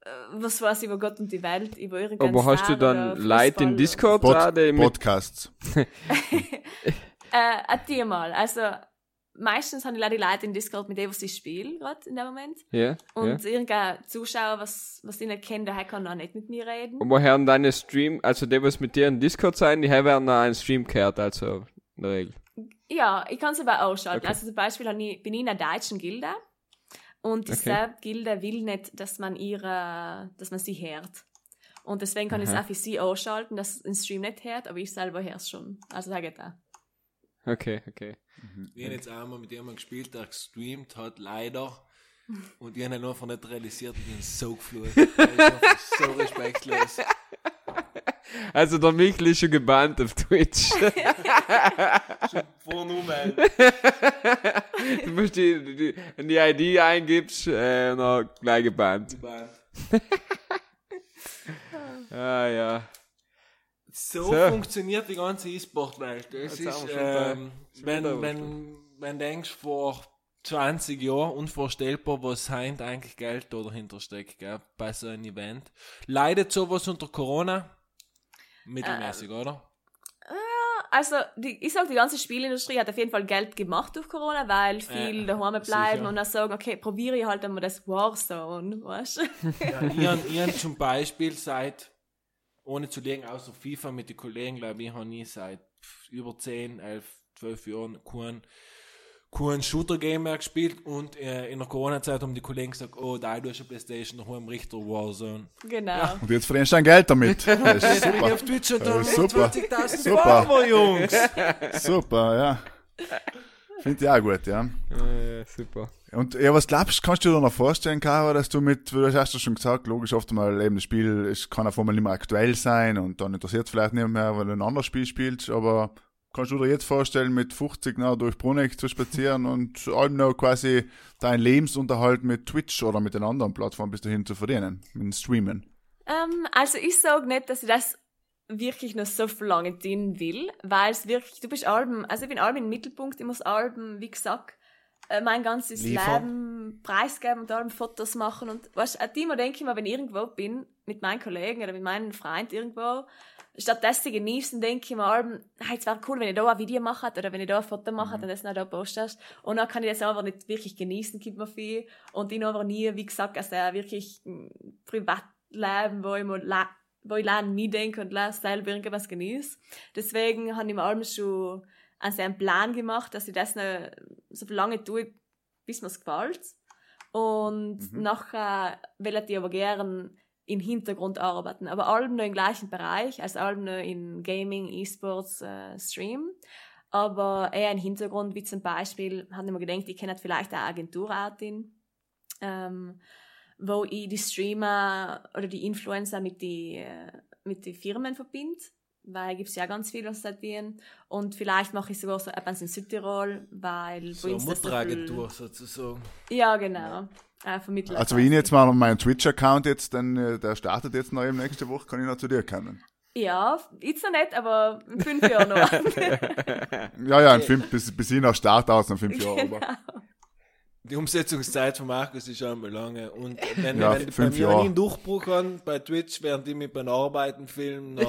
äh, was weiß ich, über Gott und die Welt, über irgendeinen Aber hast du dann Leute in oder- Discord Pod gerade Podcasts. Äh, ein dir mal. Also, meistens haben die Leute die Leute in Discord mit dem, was sie spielen, gerade in dem Moment. Ja, ja. Und irgendein Zuschauer, was, was ich nicht kenne, der kann auch nicht mit mir reden. Und woher deine Stream, also die, was mit dir in Discord sein, die werden dann einen Stream gehört, also in der Regel. Ja, ich kann es aber ausschalten. Okay. Also zum Beispiel ich, bin ich in einer deutschen Gilde. Und diese Okay. Gilde will nicht, dass man ihre, dass man sie hört. Und deswegen kann ich es auch für sie ausschalten, dass es den Stream nicht hört, aber ich selber höre es schon. Also da geht auch. Okay, okay. Ich habe jetzt einmal mit jemandem gespielt, der gestreamt hat, leider. Und ich habe ihn einfach nicht realisiert und ich bin so geflucht. Das ist einfach so respektlos. Also der Michael ist schon gebannt auf Twitch. Vorne ummelden. du musst die, die, wenn die ID eingibst, äh, noch gleich gebannt. Ah ja. So, So. funktioniert die ganze E-Sport-Welt. Haben ist, ähm, wenn, wenn, wenn du denkst, vor 20 Jahren unvorstellbar, was heute eigentlich Geld da dahinter steckt, gell, bei so einem Event. Leidet sowas unter Corona? Mittelmäßig, Ähm. oder? Also, die, ich sag, die ganze Spielindustrie hat auf jeden Fall Geld gemacht durch Corona, weil viel Äh, daheim bleiben sicher. und dann sagen, okay, probiere ich halt einmal das Warzone, weißt du? Ja, ich ich zum Beispiel seit, ohne zu legen, außer FIFA mit den Kollegen, glaube ich, habe ich seit über 10, 11, 12 Jahren keinen kein Shooter-Game mehr gespielt und äh, in der Corona-Zeit haben die Kollegen gesagt, oh, da du hast eine Playstation, daheim Richter Warzone. Genau. Und jetzt verdienst du dein Geld damit. Das ist ich super. auf Twitch und Ja, dann super. 20.000 Super. Follower, Jungs. Super, ja. Finde ich auch gut, ja. Äh, super. Und ja, was glaubst kannst du dir noch vorstellen, Caro, dass du mit, du hast ja schon gesagt, logisch oft mal eben das Spiel, es kann auf einmal nicht mehr aktuell sein und dann interessiert es vielleicht nicht mehr, weil du ein anderes Spiel spielst, aber kannst du dir jetzt vorstellen, mit 50 nah durch Bruneck zu spazieren und allem noch quasi deinen Lebensunterhalt mit Twitch oder mit den anderen Plattformen bis dahin zu verdienen, mit Streamen? Ähm, also ich sage nicht, dass ich das wirklich noch so lange tun will, weil es wirklich, du bist Alben, also ich bin Alben im Mittelpunkt, ich muss Alben, wie gesagt, mein ganzes Liefern. Leben preisgeben und Alben Fotos machen und weißt, auch immer denke ich mir, wenn ich irgendwo bin, mit meinen Kollegen oder mit meinen Freunden irgendwo, statt das zu genießen, denke ich mir, Alben, hey, es wäre cool, wenn ich da ein Video mache oder wenn ich da ein Foto mache und das noch da postest und dann kann ich das einfach nicht wirklich genießen, gibt mir viel und ich aber nie, wie gesagt, also wirklich ein Privatleben, wo ich mal wo ich lernen mitdenke und la- selber irgendwas genieße. Deswegen habe ich mir allem schon also einen Plan gemacht, dass ich das noch so lange tue, bis mir es gefällt. Und nachher will ich aber gern im Hintergrund arbeiten. Aber allem noch im gleichen Bereich, also allem noch in Gaming, E-Sports, äh, Stream. Aber eher im Hintergrund, wie zum Beispiel, habe ich mir gedacht, ich kenne vielleicht eine Agenturoutin, ähm, wo ich die Streamer oder die Influencer mit die, äh, mit die Firmen verbinde. Weil gibt es ja ganz viel, da tun. Und vielleicht mache ich sogar so etwas in Südtirol, weil So eine Mutteragentur sozusagen. Ja, genau. Äh, Vermittler. Also wenn ich jetzt mal meinen Twitch-Account jetzt, dann, äh, der startet jetzt noch eben nächste Woche, kann ich noch zu dir kommen. Ja, jetzt noch nicht, aber in fünf Jahren noch. Ja, ja, in fünf, bis, bis ich noch Start aus, in fünf Jahren. genau. Die Umsetzungszeit von Markus ist schon mal lange. Und wenn, Ja, wenn mir Jahre. wenn ich einen Durchbruch habe bei Twitch, während ich mich beim Arbeiten filmen, dann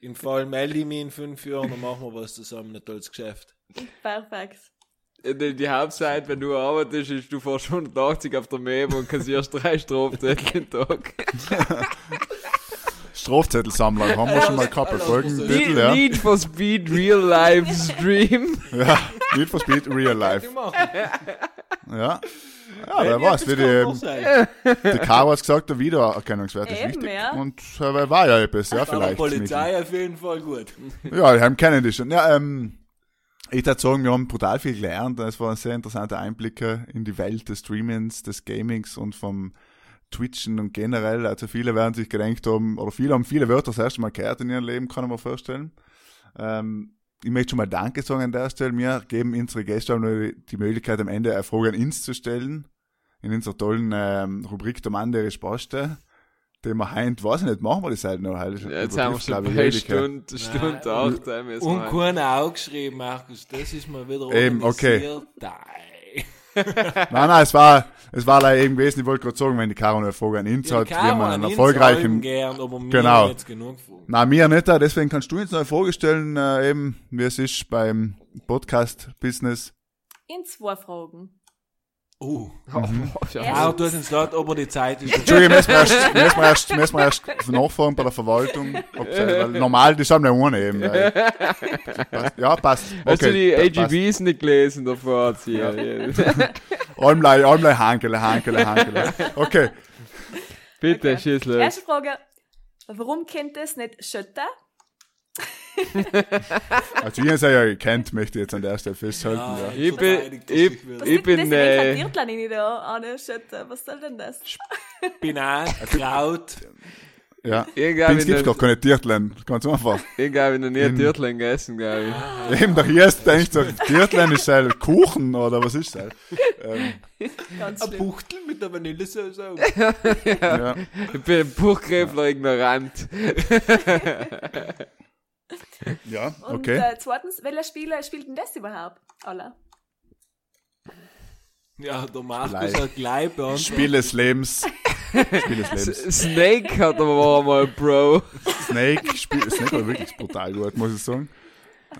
im Fall melde ich mich in fünf Jahren und machen wir was zusammen, ein tolles Geschäft. Perfekt. Die, die Hauptzeit, wenn du arbeitest, ist, du fährst 180 auf der Memo und kassierst drei Strafzettel am Tag. Strafzettelsammler haben wir schon mal gehabt, als Folgentitel, Need, ja. Need for Speed Real Life Stream. Ja, Need for Speed Real Life. Ja. Ja, wer weiß, wie die, die Caro hat gesagt, der Wiedererkennungswert ist wichtig. ja. Und äh, war ja etwas, ja, vielleicht. Polizei auf jeden Fall gut. Ja, die haben kennen die schon. Ja, ähm, ich würde sagen, wir haben brutal viel gelernt. Es waren sehr interessante Einblicke in die Welt des Streamings, des Gamings und vom Twitchen und generell. Also viele werden sich gedenkt haben, oder viele haben viele Wörter das erste Mal gehört in ihrem Leben, kann ich mir vorstellen. Ähm, ich möchte schon mal Danke sagen an der Stelle. Wir geben unsere Gäste auch noch die Möglichkeit, am Ende eine Frage an uns zu stellen. In unserer tollen ähm, Rubrik Der Mann, der ist. Den wir heint, weiß ich nicht, machen wir das halt noch. Halt, Jetzt haben wir schon jede Stunde, Stunde acht. äh, müssen Und keiner auch geschrieben, Markus. Das ist mal wieder Eben, okay. Nein. Nein, nein, es war, es war leider eben gewesen, ich wollte gerade sagen, wenn die Caro eine Frage an uns hat, wie man einen erfolgreichen, gern, aber mir Genau. jetzt genug Fragen. na, mir nicht, deswegen kannst du jetzt noch eine Frage stellen, äh, eben, wie es ist beim Podcast-Business. In zwei Fragen. Oh. Oh, ja. Auch du hast uns gesagt, ob er die Zeit ist. Entschuldigung, müssen wir erst, müssen wir erst, müssen wir erst nachfragen bei der Verwaltung, weil normal, die haben ja ohne eben. Passt. ja, passt. Hast du die Okay. AGBs nicht gelesen davor? Almlei, Almlei, Hankele, Hankele, Hankele. Okay, Bitte, Okay. schieß los. Erste Frage. Warum kennt es nicht Schütte? also ich habe ja gekannt, möchte ich jetzt an der Stelle festhalten. Ja. Ich bin, ich. Was ich bin, äh, Das ist ein da an Schütte. Was soll denn das? Spinat, Kraut. Ja. ich es gibt doch keine Tiertlein, ganz einfach. ich glaube, ich noch nie In- Türtlein gegessen, glaube ich. Eben, der erste denkt so, Tiertlein ist halt Kuchen oder was ist das? Ähm, Ganz Ein. Buchtel mit der Vanillesoße. auch. ja. Ich bin ein Buchgräfler ignorant. ja, Und okay. äh, zweitens, welcher Spieler spielt denn das überhaupt? Alle. Ja, der Markus hat gleich beantwortet. Spiel des Lebens. Spiel des Lebens. Snake hat aber mal Bro. Snake, Spiel, Snake war wirklich brutal gut, muss ich sagen.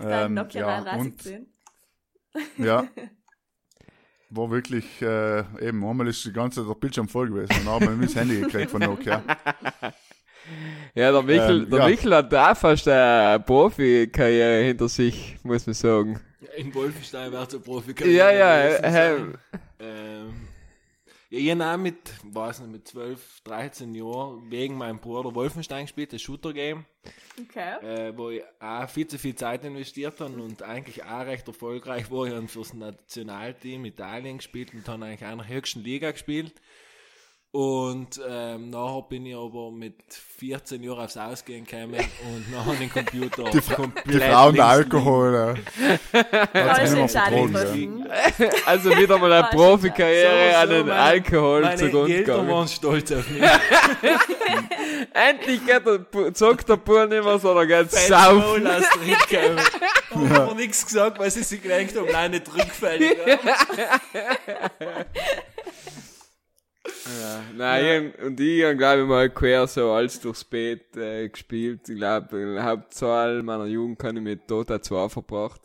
Ähm, Nokia ja, 39 und, ja. War wirklich, äh, eben, einmal ist die ganze Zeit der Bildschirm voll gewesen. Und dann haben wir das Handy gekriegt von Nokia. Ja, der Michel, Ähm, der ja. Michel hat da fast eine Profi-Karriere hinter sich, muss man sagen. In Wolfenstein wäre es ein Profi. Ja, ja, äh, Ähm, ich habe mit, weiß nicht, mit 12, 13 Jahren wegen meinem Bruder Wolfenstein gespielt, das Shooter-Game, Okay. äh, wo ich auch viel zu viel Zeit investiert habe und eigentlich auch recht erfolgreich war. Ich habe fürs Nationalteam Italien gespielt und dann eigentlich auch in der höchsten Liga gespielt. Und ähm, nachher bin ich aber mit 14 Jahren aufs Ausgehen gekommen und nachher den Computer Die, komplett die Frauen Alkohol. Also wieder mal eine Profikarriere So, an den meine- Alkohol Meine zugrunde Eltern gegangen. waren stolz auf mich. Endlich geht der, zockt der Bub nicht mehr, sondern geht saufen. Haben aber nichts gesagt, weil sie sich gedacht haben, nein, nicht rückfällig. Ja, nein, ich, und ich habe, glaube ich, mal quer so alles durchs Bett äh, gespielt. Ich glaube, Hauptzahl meiner Jugend kann ich mit Dota 2 verbracht.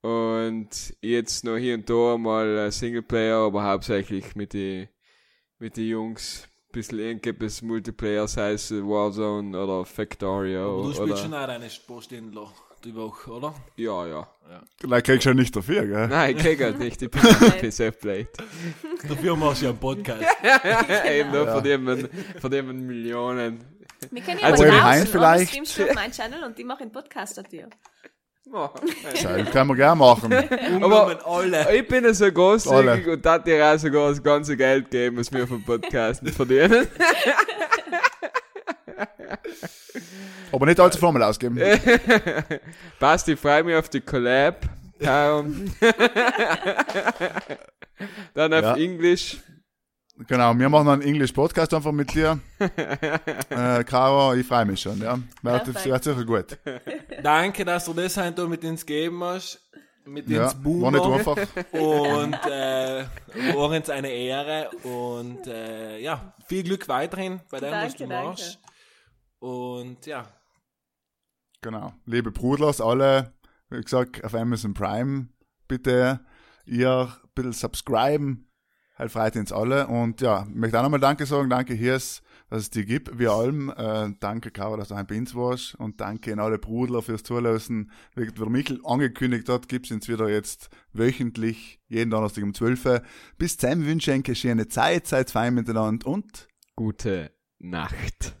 Und jetzt noch hier und da mal Singleplayer, aber hauptsächlich mit die, mit die Jungs. Bisschen irgendetwas Multiplayer, sei es Warzone oder Factorio. Aber du oder, spielst schon auch deine Sportständler die Woche, oder? Ja, ja. Vielleicht kriegst du ja nicht dafür, gell? Nein, ich krieg halt nicht, ich bin ein PC-Plate. Dafür machst du ja einen Podcast. Eben nur von dem, von dem Millionen. Wir können Also ja Will mal tauschen, vielleicht? streamst du auf meinen Channel und die machen einen Podcast dir. Oh. Das können wir gerne machen. Umgenommen alle. Ich bin ja so großzügig und dat dir auch sogar das ganze Geld geben, was wir vom Podcast verdienen. Aber nicht allzu Formel ausgeben. Passt, ich freue mich auf die Collab. Dann auf Ja. Englisch. Genau, wir machen einen English Podcast einfach mit dir. äh, Caro, ich freue mich schon, ja. Wird, sicher gut. Danke, dass du das heute mit ins Geben hast. Mit Ja, ins war nicht Boomer. einfach. Und äh, war uns eine Ehre. Und äh, ja, viel Glück weiterhin bei dem, was du danke. Und ja, Genau. Liebe Brudlers, alle, wie gesagt, auf Amazon Prime, bitte ihr ein bisschen subscriben. Halt freut uns alle. Und ja, ich möchte auch nochmal Danke sagen. Danke, Hirs, dass es dir gibt, wie allem. Äh, danke, Caro, dass du ein bei uns warst. Und danke an alle Brudler fürs Zulassen. Wie der Michel angekündigt hat, gibt's uns wieder jetzt wöchentlich, jeden Donnerstag um 12 Uhr. Bis zum wünsche ich eine schöne Zeit, seid fein miteinander und Gute Nacht.